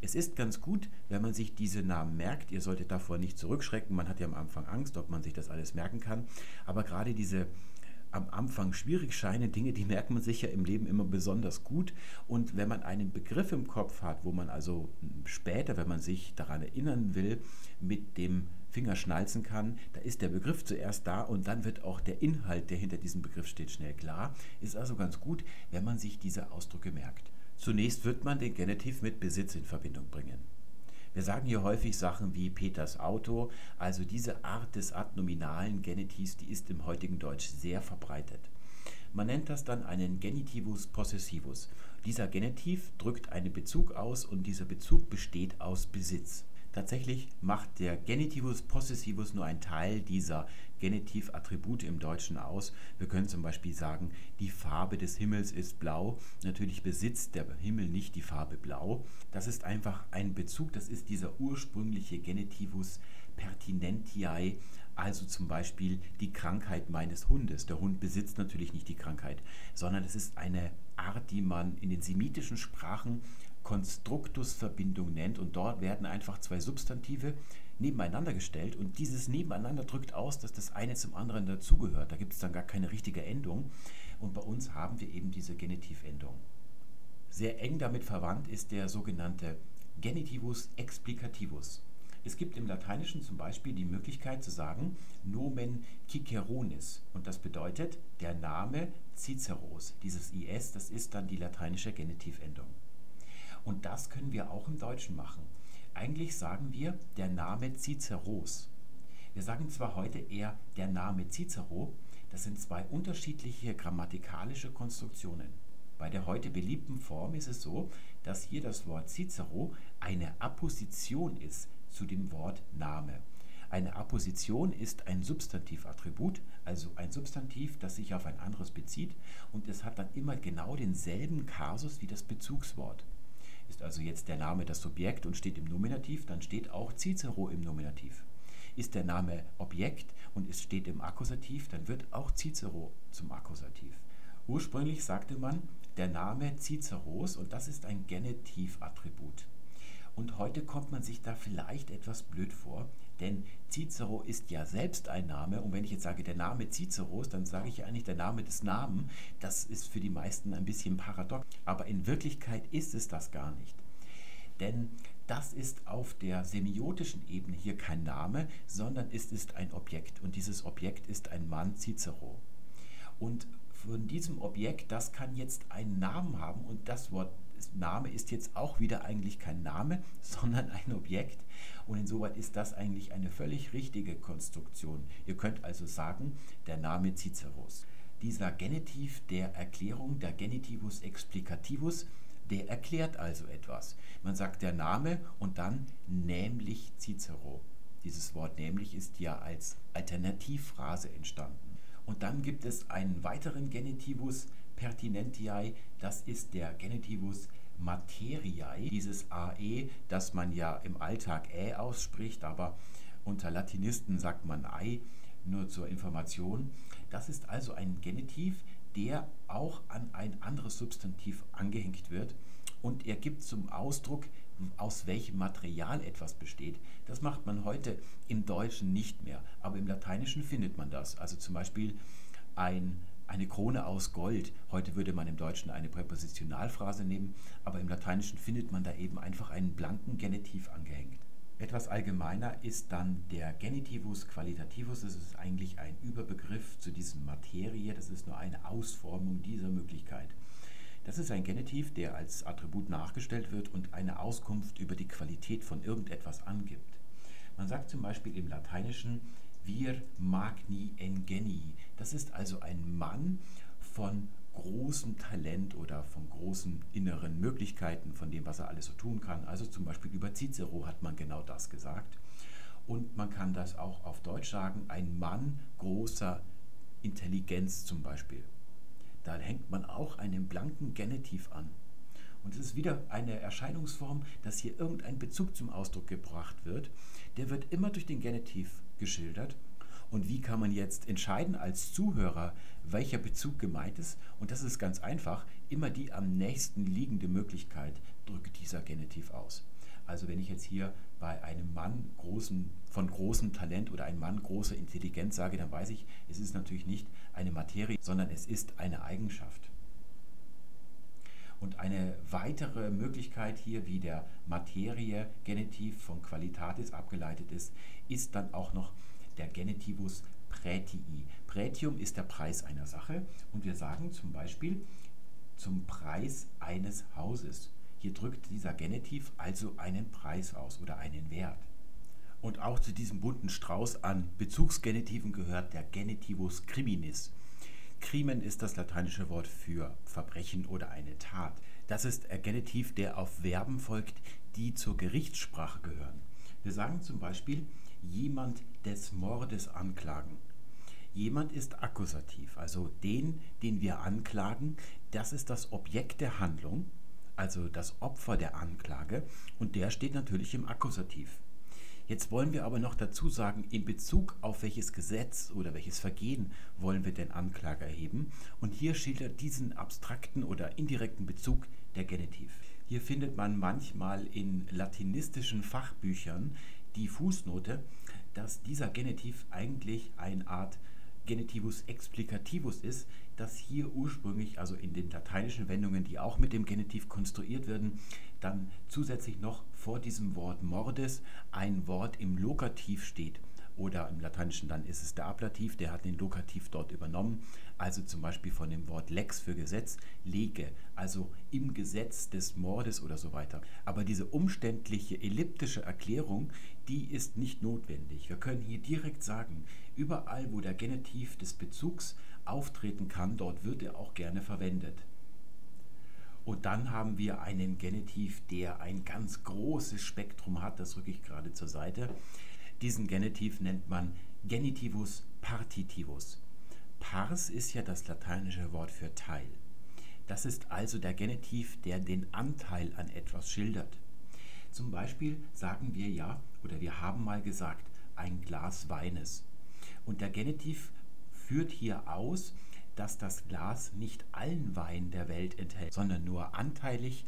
S1: Es ist ganz gut, wenn man sich diese Namen merkt. Ihr solltet davor nicht zurückschrecken. Man hat ja am Anfang Angst, ob man sich das alles merken kann. Aber gerade diese am Anfang schwierig scheinen Dinge, die merkt man sich ja im Leben immer besonders gut. Und wenn man einen Begriff im Kopf hat, wo man also später, wenn man sich daran erinnern will, mit dem Finger schnalzen kann, da ist der Begriff zuerst da und dann wird auch der Inhalt, der hinter diesem Begriff steht, schnell klar. Ist also ganz gut, wenn man sich diese Ausdrücke merkt. Zunächst wird man den Genitiv mit Besitz in Verbindung bringen. Wir sagen hier häufig Sachen wie Peters Auto, also diese Art des adnominalen Genitivs, die ist im heutigen Deutsch sehr verbreitet. Man nennt das dann einen Genitivus possessivus. Dieser Genitiv drückt einen Bezug aus und dieser Bezug besteht aus Besitz. Tatsächlich macht der Genitivus possessivus nur einen Teil dieser Genitivattribute im Deutschen aus. Wir können zum Beispiel sagen, die Farbe des Himmels ist blau. Natürlich besitzt der Himmel nicht die Farbe blau. Das ist einfach ein Bezug, das ist dieser ursprüngliche Genitivus pertinentiae, also zum Beispiel die Krankheit meines Hundes. Der Hund besitzt natürlich nicht die Krankheit, sondern es ist eine Art, die man in den semitischen Sprachen Konstruktusverbindung nennt. Und dort werden einfach zwei Substantive nebeneinander gestellt. Und dieses Nebeneinander drückt aus, dass das eine zum anderen dazugehört. Da gibt es dann gar keine richtige Endung. Und bei uns haben wir eben diese Genitivendung. Sehr eng damit verwandt ist der sogenannte Genitivus explicativus. Es gibt im Lateinischen zum Beispiel die Möglichkeit zu sagen Nomen Ciceronis und das bedeutet der Name Ciceros. Dieses IS, das ist dann die lateinische Genitivendung. Und das können wir auch im Deutschen machen. Eigentlich sagen wir der Name Ciceros. Wir sagen zwar heute eher der Name Cicero, das sind zwei unterschiedliche grammatikalische Konstruktionen. Bei der heute beliebten Form ist es so, dass hier das Wort Cicero eine Apposition ist zu dem Wort Name. Eine Apposition ist ein Substantivattribut, also ein Substantiv, das sich auf ein anderes bezieht und es hat dann immer genau denselben Kasus wie das Bezugswort. Ist also jetzt der Name das Subjekt und steht im Nominativ, dann steht auch Cicero im Nominativ. Ist der Name Objekt und es steht im Akkusativ, dann wird auch Cicero zum Akkusativ. Ursprünglich sagte man der Name Ciceros und das ist ein Genitivattribut. Und heute kommt man sich da vielleicht etwas blöd vor, denn Cicero ist ja selbst ein Name. Und wenn ich jetzt sage, der Name Ciceros, dann sage ich ja eigentlich der Name des Namen. Das ist für die meisten ein bisschen paradox. Aber in Wirklichkeit ist es das gar nicht. Denn das ist auf der semiotischen Ebene hier kein Name, sondern es ist ein Objekt. Und dieses Objekt ist ein Mann Cicero. Und von diesem Objekt, das kann jetzt einen Namen haben und das Wort Name ist jetzt auch wieder eigentlich kein Name, sondern ein Objekt. Und insoweit ist das eigentlich eine völlig richtige Konstruktion. Ihr könnt also sagen, der Name Ciceros. Dieser Genitiv der Erklärung, der Genitivus explicativus, der erklärt also etwas. Man sagt der Name und dann nämlich Cicero. Dieses Wort nämlich ist ja als Alternativphrase entstanden. Und dann gibt es einen weiteren Genitivus pertinentiae, das ist der Genitivus materiae, dieses AE, das man ja im Alltag Ä ausspricht, aber unter Latinisten sagt man Ei, nur zur Information. Das ist also ein Genitiv, der auch an ein anderes Substantiv angehängt wird und er gibt zum Ausdruck, aus welchem Material etwas besteht. Das macht man heute im Deutschen nicht mehr, aber im Lateinischen findet man das. Also zum Beispiel ein, eine Krone aus Gold. Heute würde man im Deutschen eine Präpositionalphrase nehmen, aber im Lateinischen findet man da eben einfach einen blanken Genitiv angehängt. Etwas allgemeiner ist dann der Genitivus qualitativus. Das ist eigentlich ein Überbegriff zu diesem Materie. Das ist nur eine Ausformung dieser Möglichkeit. Das ist ein Genitiv, der als Attribut nachgestellt wird und eine Auskunft über die Qualität von irgendetwas angibt. Man sagt zum Beispiel im Lateinischen vir magni engeni. Das ist also ein Mann von großem Talent oder von großen inneren Möglichkeiten, von dem, was er alles so tun kann. Also zum Beispiel über Cicero hat man genau das gesagt. Und man kann das auch auf Deutsch sagen, ein Mann großer Intelligenz zum Beispiel. Da hängt man auch einen blanken Genitiv an. Und es ist wieder eine Erscheinungsform, dass hier irgendein Bezug zum Ausdruck gebracht wird. Der wird immer durch den Genitiv geschildert und wie kann man jetzt entscheiden als Zuhörer, welcher Bezug gemeint ist? Und das ist ganz einfach. Immer die am nächsten liegende Möglichkeit drückt dieser Genitiv aus. Also wenn ich jetzt hier bei einem Mann großen, von großem Talent oder einem Mann großer Intelligenz sage, dann weiß ich, es ist natürlich nicht eine Materie, sondern es ist eine Eigenschaft. Und eine weitere Möglichkeit hier, wie der Materie Genitiv von Qualitatis abgeleitet ist, ist dann auch noch der Genitivus Prätii. Prätium ist der Preis einer Sache und wir sagen zum Beispiel zum Preis eines Hauses. Hier drückt dieser Genitiv also einen Preis aus oder einen Wert. Und auch zu diesem bunten Strauß an Bezugsgenitiven gehört der Genitivus criminis. Crimen ist das lateinische Wort für Verbrechen oder eine Tat. Das ist ein Genitiv, der auf Verben folgt, die zur Gerichtssprache gehören. Wir sagen zum Beispiel, jemand des Mordes anklagen. Jemand ist akkusativ, also den, den wir anklagen, das ist das Objekt der Handlung, also das Opfer der Anklage, und der steht natürlich im Akkusativ. Jetzt wollen wir aber noch dazu sagen, in Bezug auf welches Gesetz oder welches Vergehen wollen wir den Anklage erheben. Und hier schildert diesen abstrakten oder indirekten Bezug der Genitiv. Hier findet man manchmal in latinistischen Fachbüchern die Fußnote, dass dieser Genitiv eigentlich eine Art Genitivus explicativus ist, dass hier ursprünglich, also in den lateinischen Wendungen, die auch mit dem Genitiv konstruiert werden, dann zusätzlich noch vor diesem Wort mordes ein Wort im Lokativ steht. Oder im Lateinischen dann ist es der Ablativ, der hat den Lokativ dort übernommen. Also zum Beispiel von dem Wort lex für Gesetz, lege, also im Gesetz des Mordes oder so weiter. Aber diese umständliche elliptische Erklärung, die ist nicht notwendig. Wir können hier direkt sagen, überall wo der Genitiv des Bezugs auftreten kann, dort wird er auch gerne verwendet. Und dann haben wir einen Genitiv, der ein ganz großes Spektrum hat, das rücke ich gerade zur Seite. Diesen Genitiv nennt man Genitivus partitivus. Pars ist ja das lateinische Wort für Teil. Das ist also der Genitiv, der den Anteil an etwas schildert. Zum Beispiel sagen wir ja, oder wir haben mal gesagt, ein Glas Weines. Und der Genitiv führt hier aus, dass das Glas nicht allen Wein der Welt enthält, sondern nur anteilig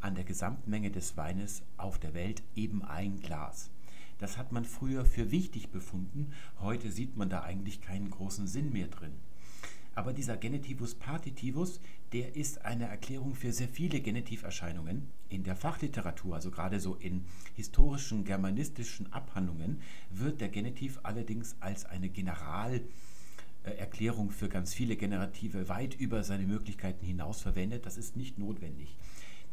S1: an der Gesamtmenge des Weines auf der Welt eben ein Glas. Das hat man früher für wichtig befunden, heute sieht man da eigentlich keinen großen Sinn mehr drin. Aber dieser Genitivus partitivus, der ist eine Erklärung für sehr viele Genitiverscheinungen. In der Fachliteratur, also gerade so in historischen, germanistischen Abhandlungen, wird der Genitiv allerdings als eine Generalerklärung für ganz viele Generative weit über seine Möglichkeiten hinaus verwendet. Das ist nicht notwendig.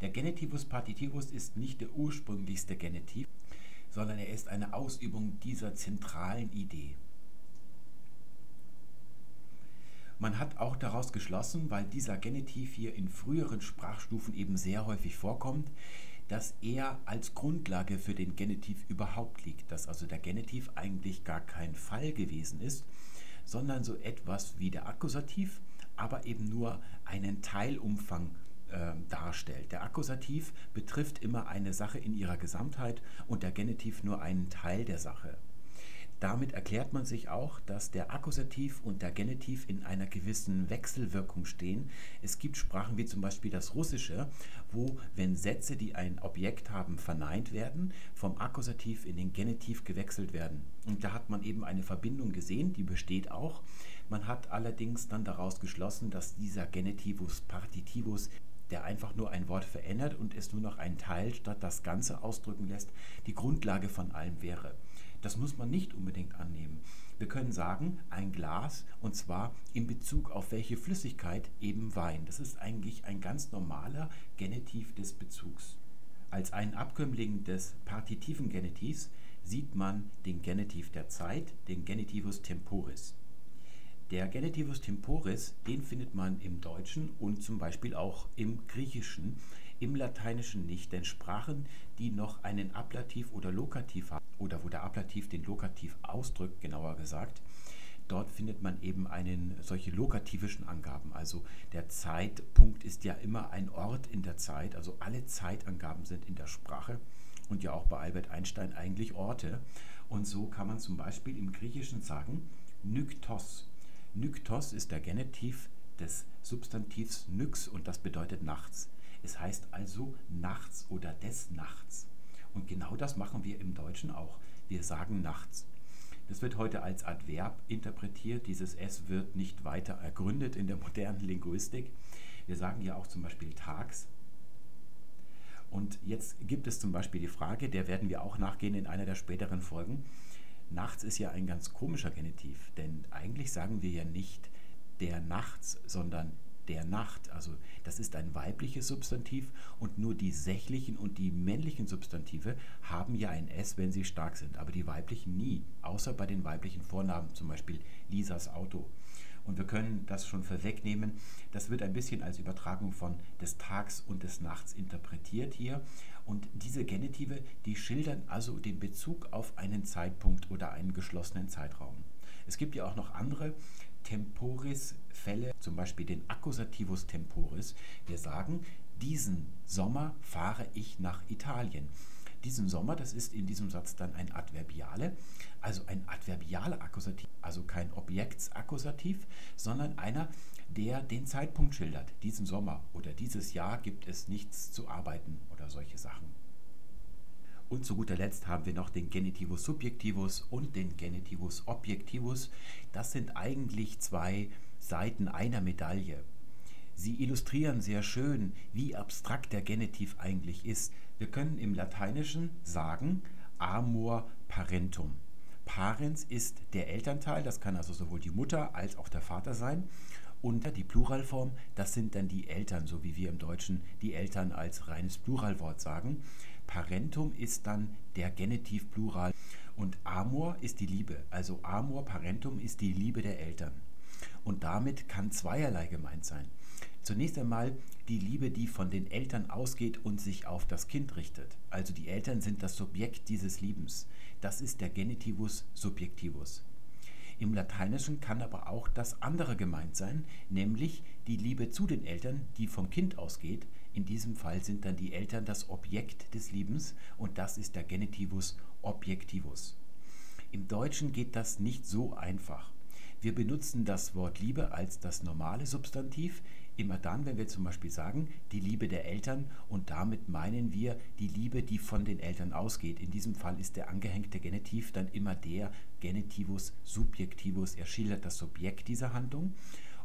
S1: Der Genitivus partitivus ist nicht der ursprünglichste Genitiv, sondern er ist eine Ausübung dieser zentralen Idee. Man hat auch daraus geschlossen, weil dieser Genitiv hier in früheren Sprachstufen eben sehr häufig vorkommt, dass er als Grundlage für den Genitiv überhaupt liegt, dass also der Genitiv eigentlich gar kein Fall gewesen ist, sondern so etwas wie der Akkusativ, aber eben nur einen Teilumfang darstellt. Der Akkusativ betrifft immer eine Sache in ihrer Gesamtheit und der Genitiv nur einen Teil der Sache. Damit erklärt man sich auch, dass der Akkusativ und der Genitiv in einer gewissen Wechselwirkung stehen. Es gibt Sprachen wie zum Beispiel das Russische, wo, wenn Sätze, die ein Objekt haben, verneint werden, vom Akkusativ in den Genitiv gewechselt werden. Und da hat man eben eine Verbindung gesehen, die besteht auch. Man hat allerdings dann daraus geschlossen, dass dieser Genitivus partitivus der einfach nur ein Wort verändert und es nur noch einen Teil statt das Ganze ausdrücken lässt, die Grundlage von allem wäre. Das muss man nicht unbedingt annehmen. Wir können sagen, ein Glas und zwar in Bezug auf welche Flüssigkeit eben Wein. Das ist eigentlich ein ganz normaler Genitiv des Bezugs. Als einen Abkömmling des partitiven Genitivs sieht man den Genitiv der Zeit, den Genitivus temporis. Der Genitivus temporis, den findet man im Deutschen und zum Beispiel auch im Griechischen, im Lateinischen nicht, denn Sprachen, die noch einen Ablativ oder Lokativ haben, oder wo der Ablativ den Lokativ ausdrückt, genauer gesagt. Dort findet man eben einen, solche lokativischen Angaben. Also der Zeitpunkt ist ja immer ein Ort in der Zeit. Also alle Zeitangaben sind in der Sprache und ja auch bei Albert Einstein eigentlich Orte. Und so kann man zum Beispiel im Griechischen sagen Nyktos. Nyktos ist der Genitiv des Substantivs nyx und das bedeutet nachts. Es heißt also nachts oder des Nachts. Und genau das machen wir im Deutschen auch. Wir sagen nachts. Das wird heute als Adverb interpretiert. Dieses S wird nicht weiter ergründet in der modernen Linguistik. Wir sagen ja auch zum Beispiel tags. Und jetzt gibt es zum Beispiel die Frage, der werden wir auch nachgehen in einer der späteren Folgen. Nachts ist ja ein ganz komischer Genitiv, denn eigentlich sagen wir ja nicht der nachts, sondern der Nacht. Also das ist ein weibliches Substantiv und nur die sächlichen und die männlichen Substantive haben ja ein S, wenn sie stark sind, aber die weiblichen nie, außer bei den weiblichen Vornamen, zum Beispiel Lisas Auto. Und wir können das schon vorwegnehmen. Das wird ein bisschen als Übertragung von des Tags und des Nachts interpretiert hier. Und diese Genitive, die schildern also den Bezug auf einen Zeitpunkt oder einen geschlossenen Zeitraum. Es gibt ja auch noch andere Temporis-Fälle, zum Beispiel den Accusativus temporis. Wir sagen, diesen Sommer fahre ich nach Italien. Diesen Sommer, das ist in diesem Satz dann ein Adverbiale, also ein adverbialer Akkusativ, also kein Objektsakkusativ, sondern einer, der den Zeitpunkt schildert. Diesen Sommer oder dieses Jahr gibt es nichts zu arbeiten oder solche Sachen. Und zu guter Letzt haben wir noch den Genitivus subjectivus und den Genitivus objectivus. Das sind eigentlich zwei Seiten einer Medaille. Sie illustrieren sehr schön, wie abstrakt der Genitiv eigentlich ist. Wir können im Lateinischen sagen amor parentum. Parens ist der Elternteil, das kann also sowohl die Mutter als auch der Vater sein. Und die Pluralform, das sind dann die Eltern, so wie wir im Deutschen die Eltern als reines Pluralwort sagen. Parentum ist dann der Genitiv Plural und Amor ist die Liebe. Also Amor Parentum ist die Liebe der Eltern. Und damit kann zweierlei gemeint sein. Zunächst einmal die Liebe, die von den Eltern ausgeht und sich auf das Kind richtet. Also die Eltern sind das Subjekt dieses Liebens. Das ist der Genitivus subjectivus. Im Lateinischen kann aber auch das andere gemeint sein, nämlich die Liebe zu den Eltern, die vom Kind ausgeht, in diesem Fall sind dann die Eltern das Objekt des Liebens und das ist der Genitivus objectivus. Im Deutschen geht das nicht so einfach. Wir benutzen das Wort Liebe als das normale Substantiv immer dann, wenn wir zum Beispiel sagen, die Liebe der Eltern und damit meinen wir die Liebe, die von den Eltern ausgeht. In diesem Fall ist der angehängte Genitiv dann immer der Genitivus subjectivus. Er schildert das Subjekt dieser Handlung.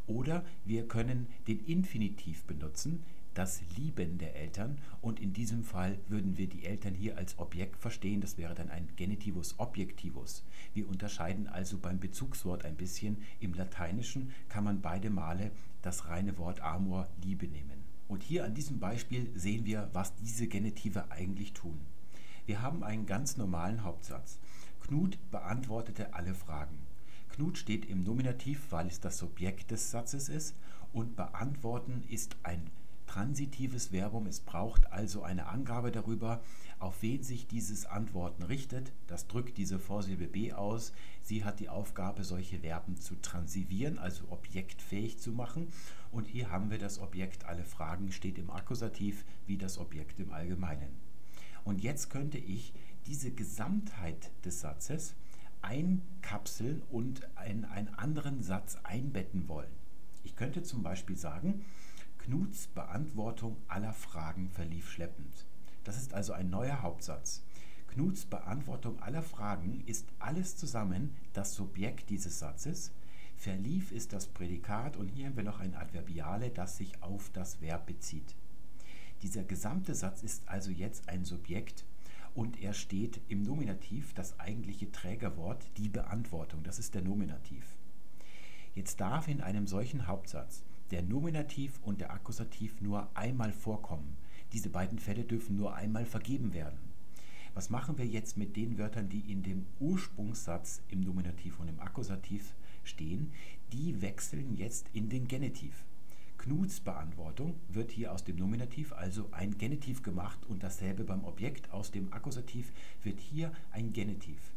S1: Oder wir können den Infinitiv benutzen, das Lieben der Eltern und in diesem Fall würden wir die Eltern hier als Objekt verstehen, das wäre dann ein Genitivus objectivus. Wir unterscheiden also beim Bezugswort ein bisschen. Im Lateinischen kann man beide Male das reine Wort amor Liebe nehmen. Und hier an diesem Beispiel sehen wir, was diese Genitive eigentlich tun. Wir haben einen ganz normalen Hauptsatz. Knut beantwortete alle Fragen. Knut steht im Nominativ, weil es das Subjekt des Satzes ist und beantworten ist ein transitives Verbum. Es braucht also eine Angabe darüber, auf wen sich dieses Antworten richtet. Das drückt diese Vorsilbe B aus. Sie hat die Aufgabe, solche Verben zu transivieren, also objektfähig zu machen. Und hier haben wir das Objekt alle Fragen steht im Akkusativ wie das Objekt im Allgemeinen. Und jetzt könnte ich diese Gesamtheit des Satzes einkapseln und in einen anderen Satz einbetten wollen. Ich könnte zum Beispiel sagen, Knuts Beantwortung aller Fragen verlief schleppend. Das ist also ein neuer Hauptsatz. Knuts Beantwortung aller Fragen ist alles zusammen das Subjekt dieses Satzes. Verlief ist das Prädikat und hier haben wir noch ein Adverbiale, das sich auf das Verb bezieht. Dieser gesamte Satz ist also jetzt ein Subjekt und er steht im Nominativ, das eigentliche Trägerwort, die Beantwortung. Das ist der Nominativ. Jetzt darf in einem solchen Hauptsatz der Nominativ und der Akkusativ nur einmal vorkommen. Diese beiden Fälle dürfen nur einmal vergeben werden. Was machen wir jetzt mit den Wörtern, die in dem Ursprungssatz im Nominativ und im Akkusativ stehen? Die wechseln jetzt in den Genitiv. Knuts Beantwortung wird hier aus dem Nominativ also ein Genitiv gemacht und dasselbe beim Objekt. Aus dem Akkusativ wird hier ein Genitiv.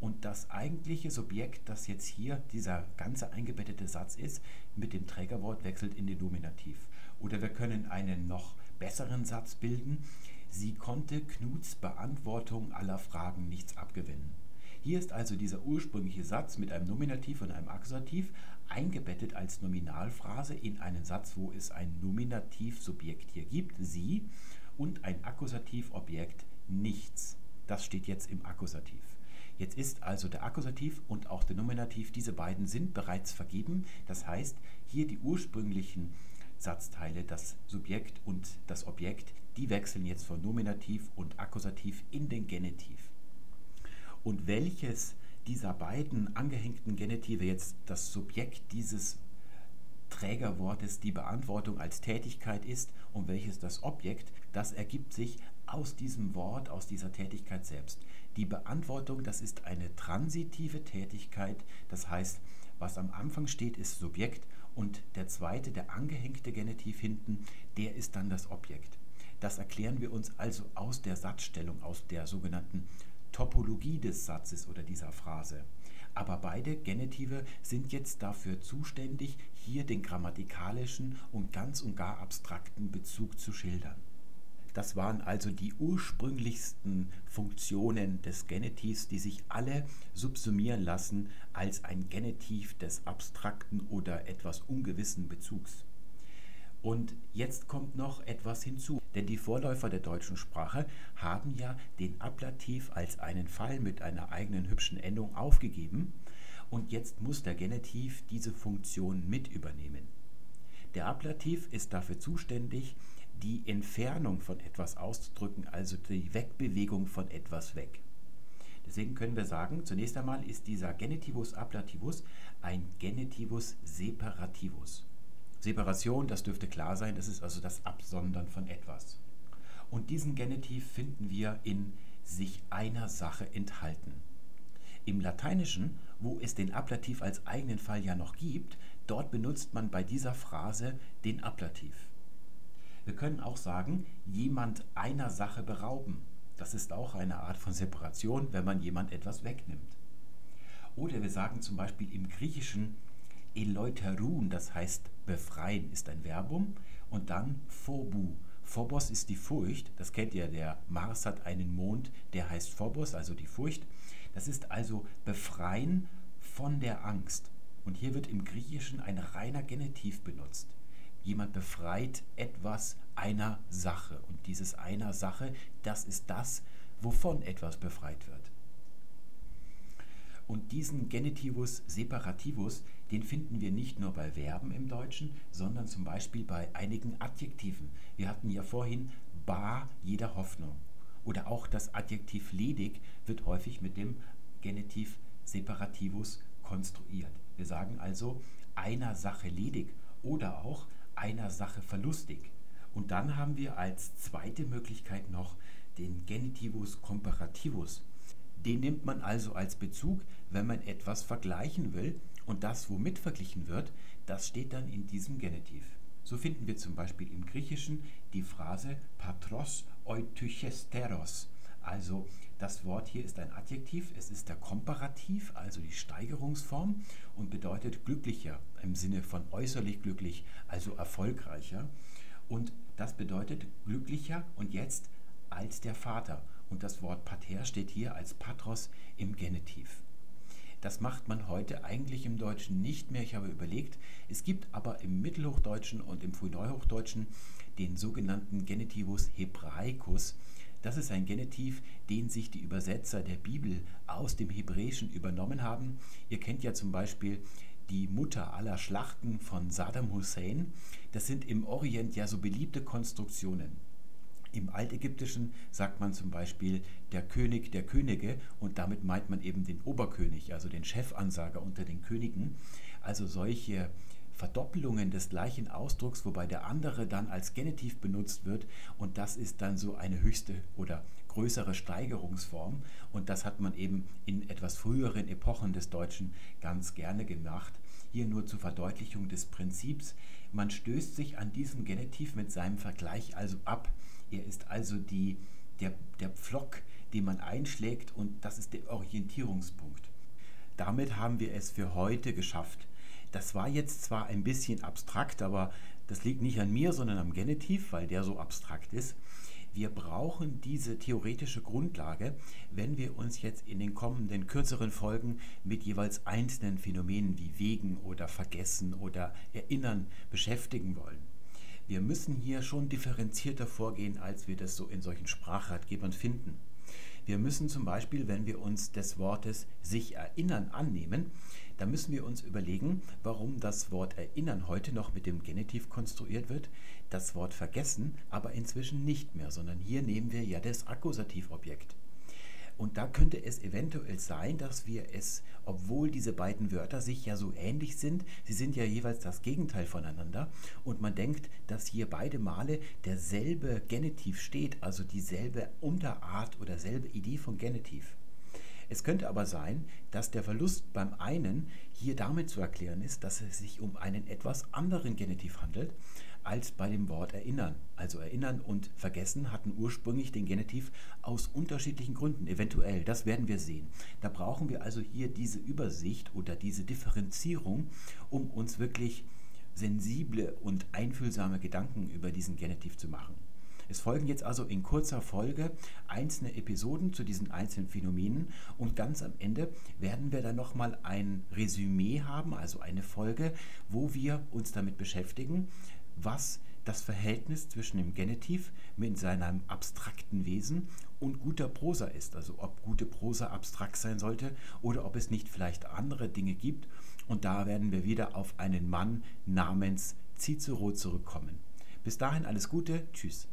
S1: Und das eigentliche Subjekt, das jetzt hier dieser ganze eingebettete Satz ist, mit dem Trägerwort wechselt in den Nominativ. Oder wir können einen noch besseren Satz bilden. Sie konnte Knuts Beantwortung aller Fragen nichts abgewinnen. Hier ist also dieser ursprüngliche Satz mit einem Nominativ und einem Akkusativ eingebettet als Nominalphrase in einen Satz, wo es ein Nominativsubjekt hier gibt, sie, und ein Akkusativobjekt, nichts. Das steht jetzt im Akkusativ. Jetzt ist also der Akkusativ und auch der Nominativ, diese beiden sind bereits vergeben. Das heißt, hier die ursprünglichen Satzteile, das Subjekt und das Objekt, die wechseln jetzt von Nominativ und Akkusativ in den Genitiv. Und welches dieser beiden angehängten Genitive jetzt das Subjekt dieses Trägerwortes die Beantwortung als Tätigkeit ist und welches das Objekt, das ergibt sich aus diesem Wort, aus dieser Tätigkeit selbst. Die Beantwortung, das ist eine transitive Tätigkeit, das heißt, was am Anfang steht, ist Subjekt und der zweite, der angehängte Genitiv hinten, der ist dann das Objekt. Das erklären wir uns also aus der Satzstellung, aus der sogenannten Topologie des Satzes oder dieser Phrase. Aber beide Genitive sind jetzt dafür zuständig, hier den grammatikalischen und ganz und gar abstrakten Bezug zu schildern. Das waren also die ursprünglichsten Funktionen des Genitivs, die sich alle subsumieren lassen als ein Genitiv des abstrakten oder etwas ungewissen Bezugs. Und jetzt kommt noch etwas hinzu, denn die Vorläufer der deutschen Sprache haben ja den Ablativ als einen Fall mit einer eigenen hübschen Endung aufgegeben und jetzt muss der Genitiv diese Funktion mit übernehmen. Der Ablativ ist dafür zuständig, die Entfernung von etwas auszudrücken, also die Wegbewegung von etwas weg. Deswegen können wir sagen, zunächst einmal ist dieser Genitivus Ablativus ein Genitivus Separativus. Separation, das dürfte klar sein, das ist also das Absondern von etwas. Und diesen Genitiv finden wir in sich einer Sache enthalten. Im Lateinischen, wo es den Ablativ als eigenen Fall ja noch gibt, dort benutzt man bei dieser Phrase den Ablativ. Wir können auch sagen, jemand einer Sache berauben. Das ist auch eine Art von Separation, wenn man jemand etwas wegnimmt. Oder wir sagen zum Beispiel im Griechischen Eleuterun, das heißt befreien, ist ein Verbum. Und dann Phobu. Phobos ist die Furcht. Das kennt ihr, der Mars hat einen Mond, der heißt Phobos, also die Furcht. Das ist also befreien von der Angst. Und hier wird im Griechischen ein reiner Genitiv benutzt. Jemand befreit etwas einer Sache. Und dieses einer Sache, das ist das, wovon etwas befreit wird. Und diesen Genitivus separativus, den finden wir nicht nur bei Verben im Deutschen, sondern zum Beispiel bei einigen Adjektiven. Wir hatten ja vorhin bar jeder Hoffnung. Oder auch das Adjektiv ledig wird häufig mit dem Genitiv separativus konstruiert. Wir sagen also einer Sache ledig oder auch einer Sache verlustig. Und dann haben wir als zweite Möglichkeit noch den Genitivus comparativus. Den nimmt man also als Bezug, wenn man etwas vergleichen will. Und das, womit verglichen wird, das steht dann in diesem Genitiv. So finden wir zum Beispiel im Griechischen die Phrase patros eutychesteros. Also das Wort hier ist ein Adjektiv, es ist der Komparativ, also die Steigerungsform und bedeutet glücklicher im Sinne von äußerlich glücklich, also erfolgreicher. Und das bedeutet glücklicher und jetzt als der Vater. Und das Wort Pater steht hier als Patros im Genitiv. Das macht man heute eigentlich im Deutschen nicht mehr. Ich habe überlegt, es gibt aber im Mittelhochdeutschen und im Frühneuhochdeutschen den sogenannten Genitivus Hebraicus. Das ist ein Genitiv, den sich die Übersetzer der Bibel aus dem Hebräischen übernommen haben. Ihr kennt ja zum Beispiel die Mutter aller Schlachten von Saddam Hussein. Das sind im Orient ja so beliebte Konstruktionen. Im Altägyptischen sagt man zum Beispiel der König der Könige und damit meint man eben den Oberkönig, also den Chefansager unter den Königen. Also solche Verdoppelungen des gleichen Ausdrucks, wobei der andere dann als Genitiv benutzt wird und das ist dann so eine höchste oder größere Steigerungsform und das hat man eben in etwas früheren Epochen des Deutschen ganz gerne gemacht. Hier nur zur Verdeutlichung des Prinzips. Man stößt sich an diesem Genitiv mit seinem Vergleich also ab. Er ist also die, der, der Pflock, den man einschlägt und das ist der Orientierungspunkt. Damit haben wir es für heute geschafft. Das war jetzt zwar ein bisschen abstrakt, aber das liegt nicht an mir, sondern am Genitiv, weil der so abstrakt ist. Wir brauchen diese theoretische Grundlage, wenn wir uns jetzt in den kommenden kürzeren Folgen mit jeweils einzelnen Phänomenen wie Wegen oder Vergessen oder Erinnern beschäftigen wollen. Wir müssen hier schon differenzierter vorgehen, als wir das so in solchen Sprachratgebern finden. Wir müssen zum Beispiel, wenn wir uns des Wortes sich erinnern annehmen, dann müssen wir uns überlegen, warum das Wort erinnern heute noch mit dem Genitiv konstruiert wird, das Wort vergessen aber inzwischen nicht mehr, sondern hier nehmen wir ja das Akkusativobjekt. Und da könnte es eventuell sein, dass wir es, obwohl diese beiden Wörter sich ja so ähnlich sind, sie sind ja jeweils das Gegenteil voneinander, und man denkt, dass hier beide Male derselbe Genitiv steht, also dieselbe Unterart oder selbe Idee von Genitiv. Es könnte aber sein, dass der Verlust beim einen hier damit zu erklären ist, dass es sich um einen etwas anderen Genitiv handelt als bei dem Wort erinnern. Also erinnern und vergessen hatten ursprünglich den Genitiv aus unterschiedlichen Gründen, eventuell, das werden wir sehen. Da brauchen wir also hier diese Übersicht oder diese Differenzierung, um uns wirklich sensible und einfühlsame Gedanken über diesen Genitiv zu machen. Es folgen jetzt also in kurzer Folge einzelne Episoden zu diesen einzelnen Phänomenen und ganz am Ende werden wir dann nochmal ein Resümee haben, also eine Folge, wo wir uns damit beschäftigen, was das Verhältnis zwischen dem Genitiv mit seinem abstrakten Wesen und guter Prosa ist. Also ob gute Prosa abstrakt sein sollte oder ob es nicht vielleicht andere Dinge gibt. Und da werden wir wieder auf einen Mann namens Cicero zurückkommen. Bis dahin alles Gute. Tschüss.